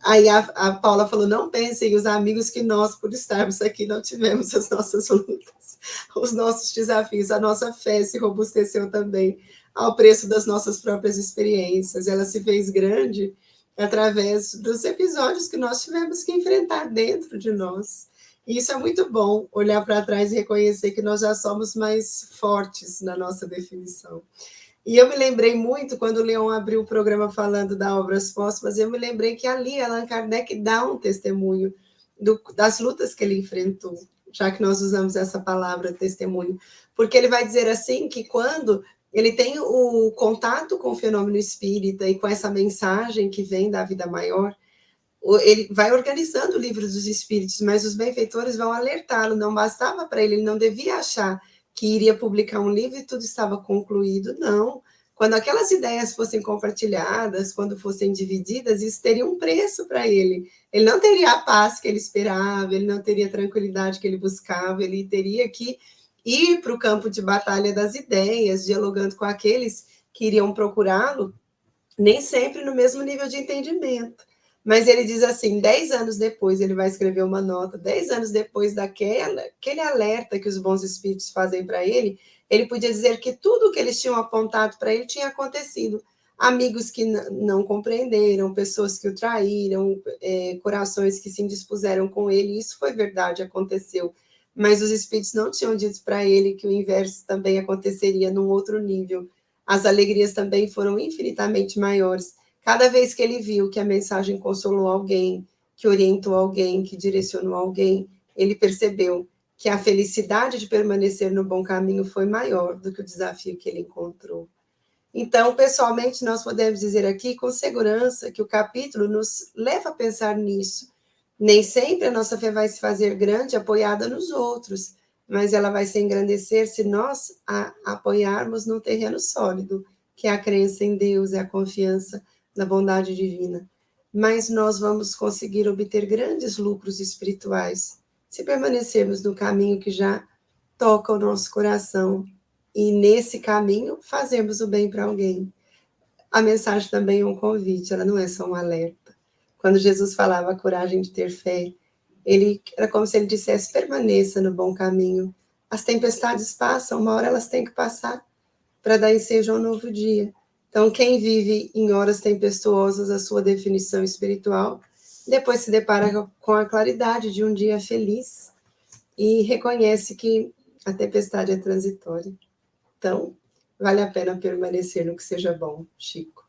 Aí a, a, Paula falou: não pensem os amigos que nós, por estarmos aqui, não tivemos as nossas lutas, os nossos desafios, a nossa fé se robusteceu também ao preço das nossas próprias experiências. Ela se fez grande através dos episódios que nós tivemos que enfrentar dentro de nós. E isso é muito bom, olhar para trás e reconhecer que nós já somos mais fortes na nossa definição. E eu me lembrei muito, quando o Leon abriu o programa falando da Obras Póstumas, eu me lembrei que ali Allan Kardec dá um testemunho do, das lutas que ele enfrentou, já que nós usamos essa palavra testemunho, porque ele vai dizer assim que quando ele tem o contato com o fenômeno espírita e com essa mensagem que vem da vida maior, ele vai organizando o livro dos espíritos, mas os benfeitores vão alertá-lo, não bastava para ele, ele não devia achar que iria publicar um livro e tudo estava concluído. Não. Quando aquelas ideias fossem compartilhadas, quando fossem divididas, isso teria um preço para ele. Ele não teria a paz que ele esperava, ele não teria a tranquilidade que ele buscava, ele teria que ir para o campo de batalha das ideias, dialogando com aqueles que iriam procurá-lo, nem sempre no mesmo nível de entendimento. Mas ele diz assim: dez anos depois, ele vai escrever uma nota, dez anos depois daquela, aquele alerta que os bons espíritos fazem para ele, ele podia dizer que tudo que eles tinham apontado para ele tinha acontecido. Amigos que não compreenderam, pessoas que o traíram, é, corações que se indispuseram com ele, isso foi verdade, aconteceu. Mas os espíritos não tinham dito para ele que o inverso também aconteceria num outro nível. As alegrias também foram infinitamente maiores Cada vez que ele viu que a mensagem consolou alguém, que orientou alguém, que direcionou alguém, ele percebeu que a felicidade de permanecer no bom caminho foi maior do que o desafio que ele encontrou. Então, pessoalmente, nós podemos dizer aqui com segurança que o capítulo nos leva a pensar nisso. Nem sempre a nossa fé vai se fazer grande apoiada nos outros, mas ela vai se engrandecer se nós a apoiarmos no terreno sólido, que é a crença em Deus, é a confiança na bondade divina. Mas nós vamos conseguir obter grandes lucros espirituais se permanecermos no caminho que já toca o nosso coração e nesse caminho fazermos o bem para alguém. A mensagem também é um convite, ela não é só um alerta. Quando Jesus falava a coragem de ter fé, ele era como se ele dissesse: permaneça no bom caminho. As tempestades passam, uma hora elas têm que passar, para daí seja um novo dia. Então, quem vive em horas tempestuosas a sua definição espiritual, depois se depara com a claridade de um dia feliz e reconhece que a tempestade é transitória. Então, vale a pena permanecer no que seja bom, Chico.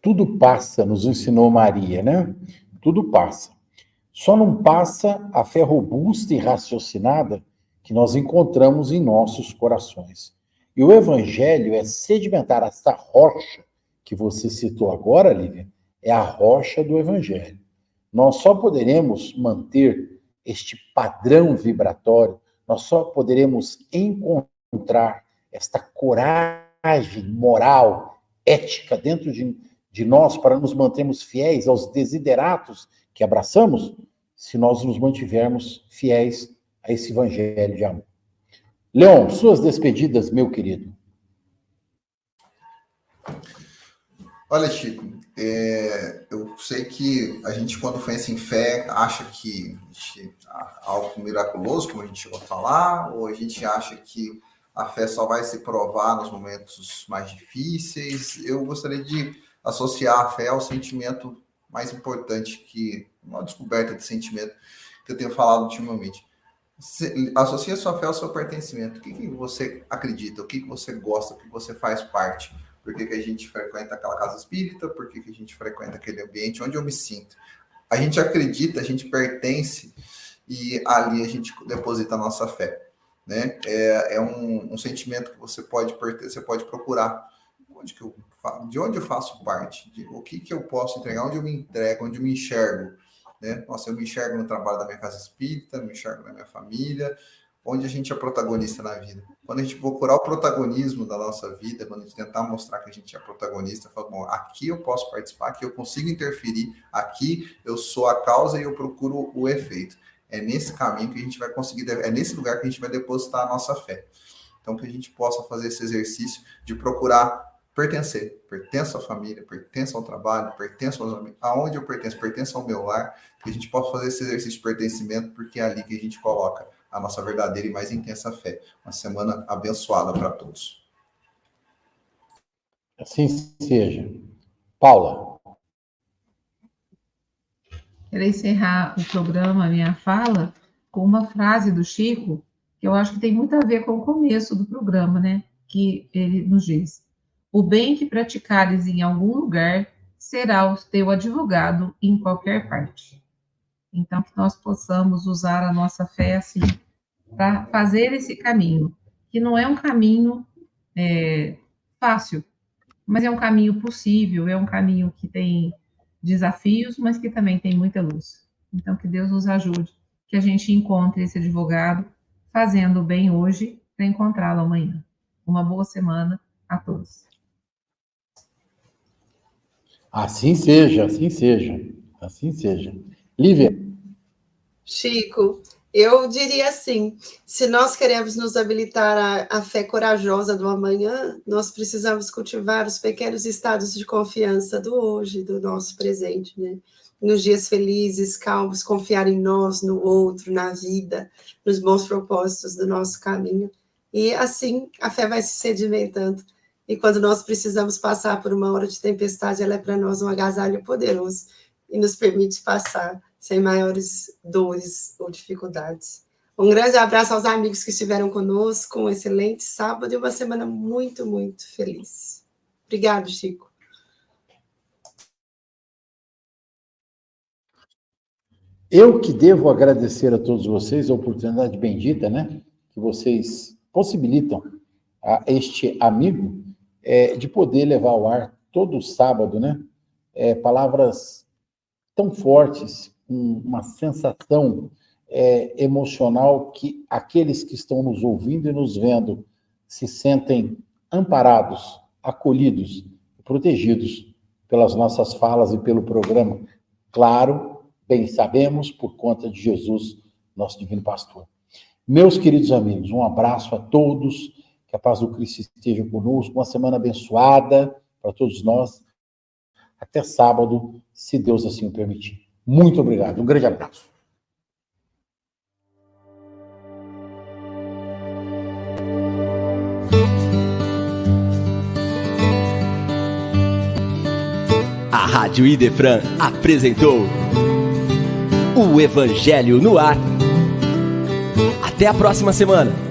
Tudo passa, nos ensinou Maria, né? Tudo passa. Só não passa a fé robusta e raciocinada que nós encontramos em nossos corações. E o evangelho é sedimentar essa rocha que você citou agora, Lívia, é a rocha do evangelho. Nós só poderemos manter este padrão vibratório, nós só poderemos encontrar esta coragem moral, ética dentro de, de nós para nos mantermos fiéis aos desideratos que abraçamos, se nós nos mantivermos fiéis a esse evangelho de amor. Leon, suas despedidas, meu querido. Olha, Chico, é, eu sei que a gente, quando pensa em fé, acha que gente, algo miraculoso, como a gente chegou a falar, ou a gente acha que a fé só vai se provar nos momentos mais difíceis. Eu gostaria de associar a fé ao sentimento mais importante que uma descoberta de sentimento que eu tenho falado ultimamente. Associa sua fé ao seu pertencimento. O que, que você acredita? O que, que você gosta? O que você faz parte? Por que, que a gente frequenta aquela casa espírita? Por que, que a gente frequenta aquele ambiente onde eu me sinto? A gente acredita, a gente pertence e ali a gente deposita a nossa fé. Né? É, é um, um sentimento que você pode, você pode procurar. Onde que eu, de onde eu faço parte? De, o que, que eu posso entregar? Onde eu me entrego? Onde eu me enxergo? Né? Nossa, eu me enxergo no trabalho da minha casa espírita, me enxergo na minha família, onde a gente é protagonista na vida. Quando a gente procurar o protagonismo da nossa vida, quando a gente tentar mostrar que a gente é protagonista, fala, bom, aqui eu posso participar, aqui eu consigo interferir, aqui eu sou a causa e eu procuro o efeito. É nesse caminho que a gente vai conseguir, é nesse lugar que a gente vai depositar a nossa fé. Então, que a gente possa fazer esse exercício de procurar pertencer, pertenço à família, pertenço ao trabalho, pertenço aos amigos, aonde eu pertenço, pertenço ao meu lar, que a gente possa fazer esse exercício de pertencimento, porque é ali que a gente coloca a nossa verdadeira e mais intensa fé. Uma semana abençoada para todos. Assim seja. Paula. Quero encerrar o programa, a minha fala, com uma frase do Chico, que eu acho que tem muito a ver com o começo do programa, né? Que ele nos diz: o bem que praticares em algum lugar será o teu advogado em qualquer parte. Então, que nós possamos usar a nossa fé assim, para fazer esse caminho, que não é um caminho é, fácil, mas é um caminho possível, é um caminho que tem desafios, mas que também tem muita luz. Então, que Deus nos ajude, que a gente encontre esse advogado fazendo o bem hoje para encontrá-lo amanhã. Uma boa semana a todos. Assim seja, assim seja, assim seja. Lívia. Chico, eu diria assim: se nós queremos nos habilitar à, fé corajosa do amanhã, nós precisamos cultivar os pequenos estados de confiança do hoje, do nosso presente, né? Nos dias felizes, calmos, confiar em nós, no outro, na vida, nos bons propósitos do nosso caminho. E assim a fé vai se sedimentando e quando nós precisamos passar por uma hora de tempestade, ela é para nós um agasalho poderoso e nos permite passar sem maiores dores ou dificuldades. Um grande abraço aos amigos que estiveram conosco, um excelente sábado e uma semana muito, muito feliz. Obrigado, Chico. Eu que devo agradecer a todos vocês a oportunidade bendita, né? Que vocês possibilitam a este amigo é, de poder levar ao ar todo sábado, né? É, palavras tão fortes, com uma sensação é, emocional que aqueles que estão nos ouvindo e nos vendo se sentem amparados, acolhidos, protegidos pelas nossas falas e pelo programa. Claro, bem sabemos, por conta de Jesus, nosso divino pastor. Meus queridos amigos, um abraço a todos, que a paz do Cristo esteja conosco, uma semana abençoada para todos nós. Até sábado, se Deus assim o permitir. Muito obrigado, um grande abraço. A Rádio Idefran apresentou o Evangelho no Ar. Até a próxima semana.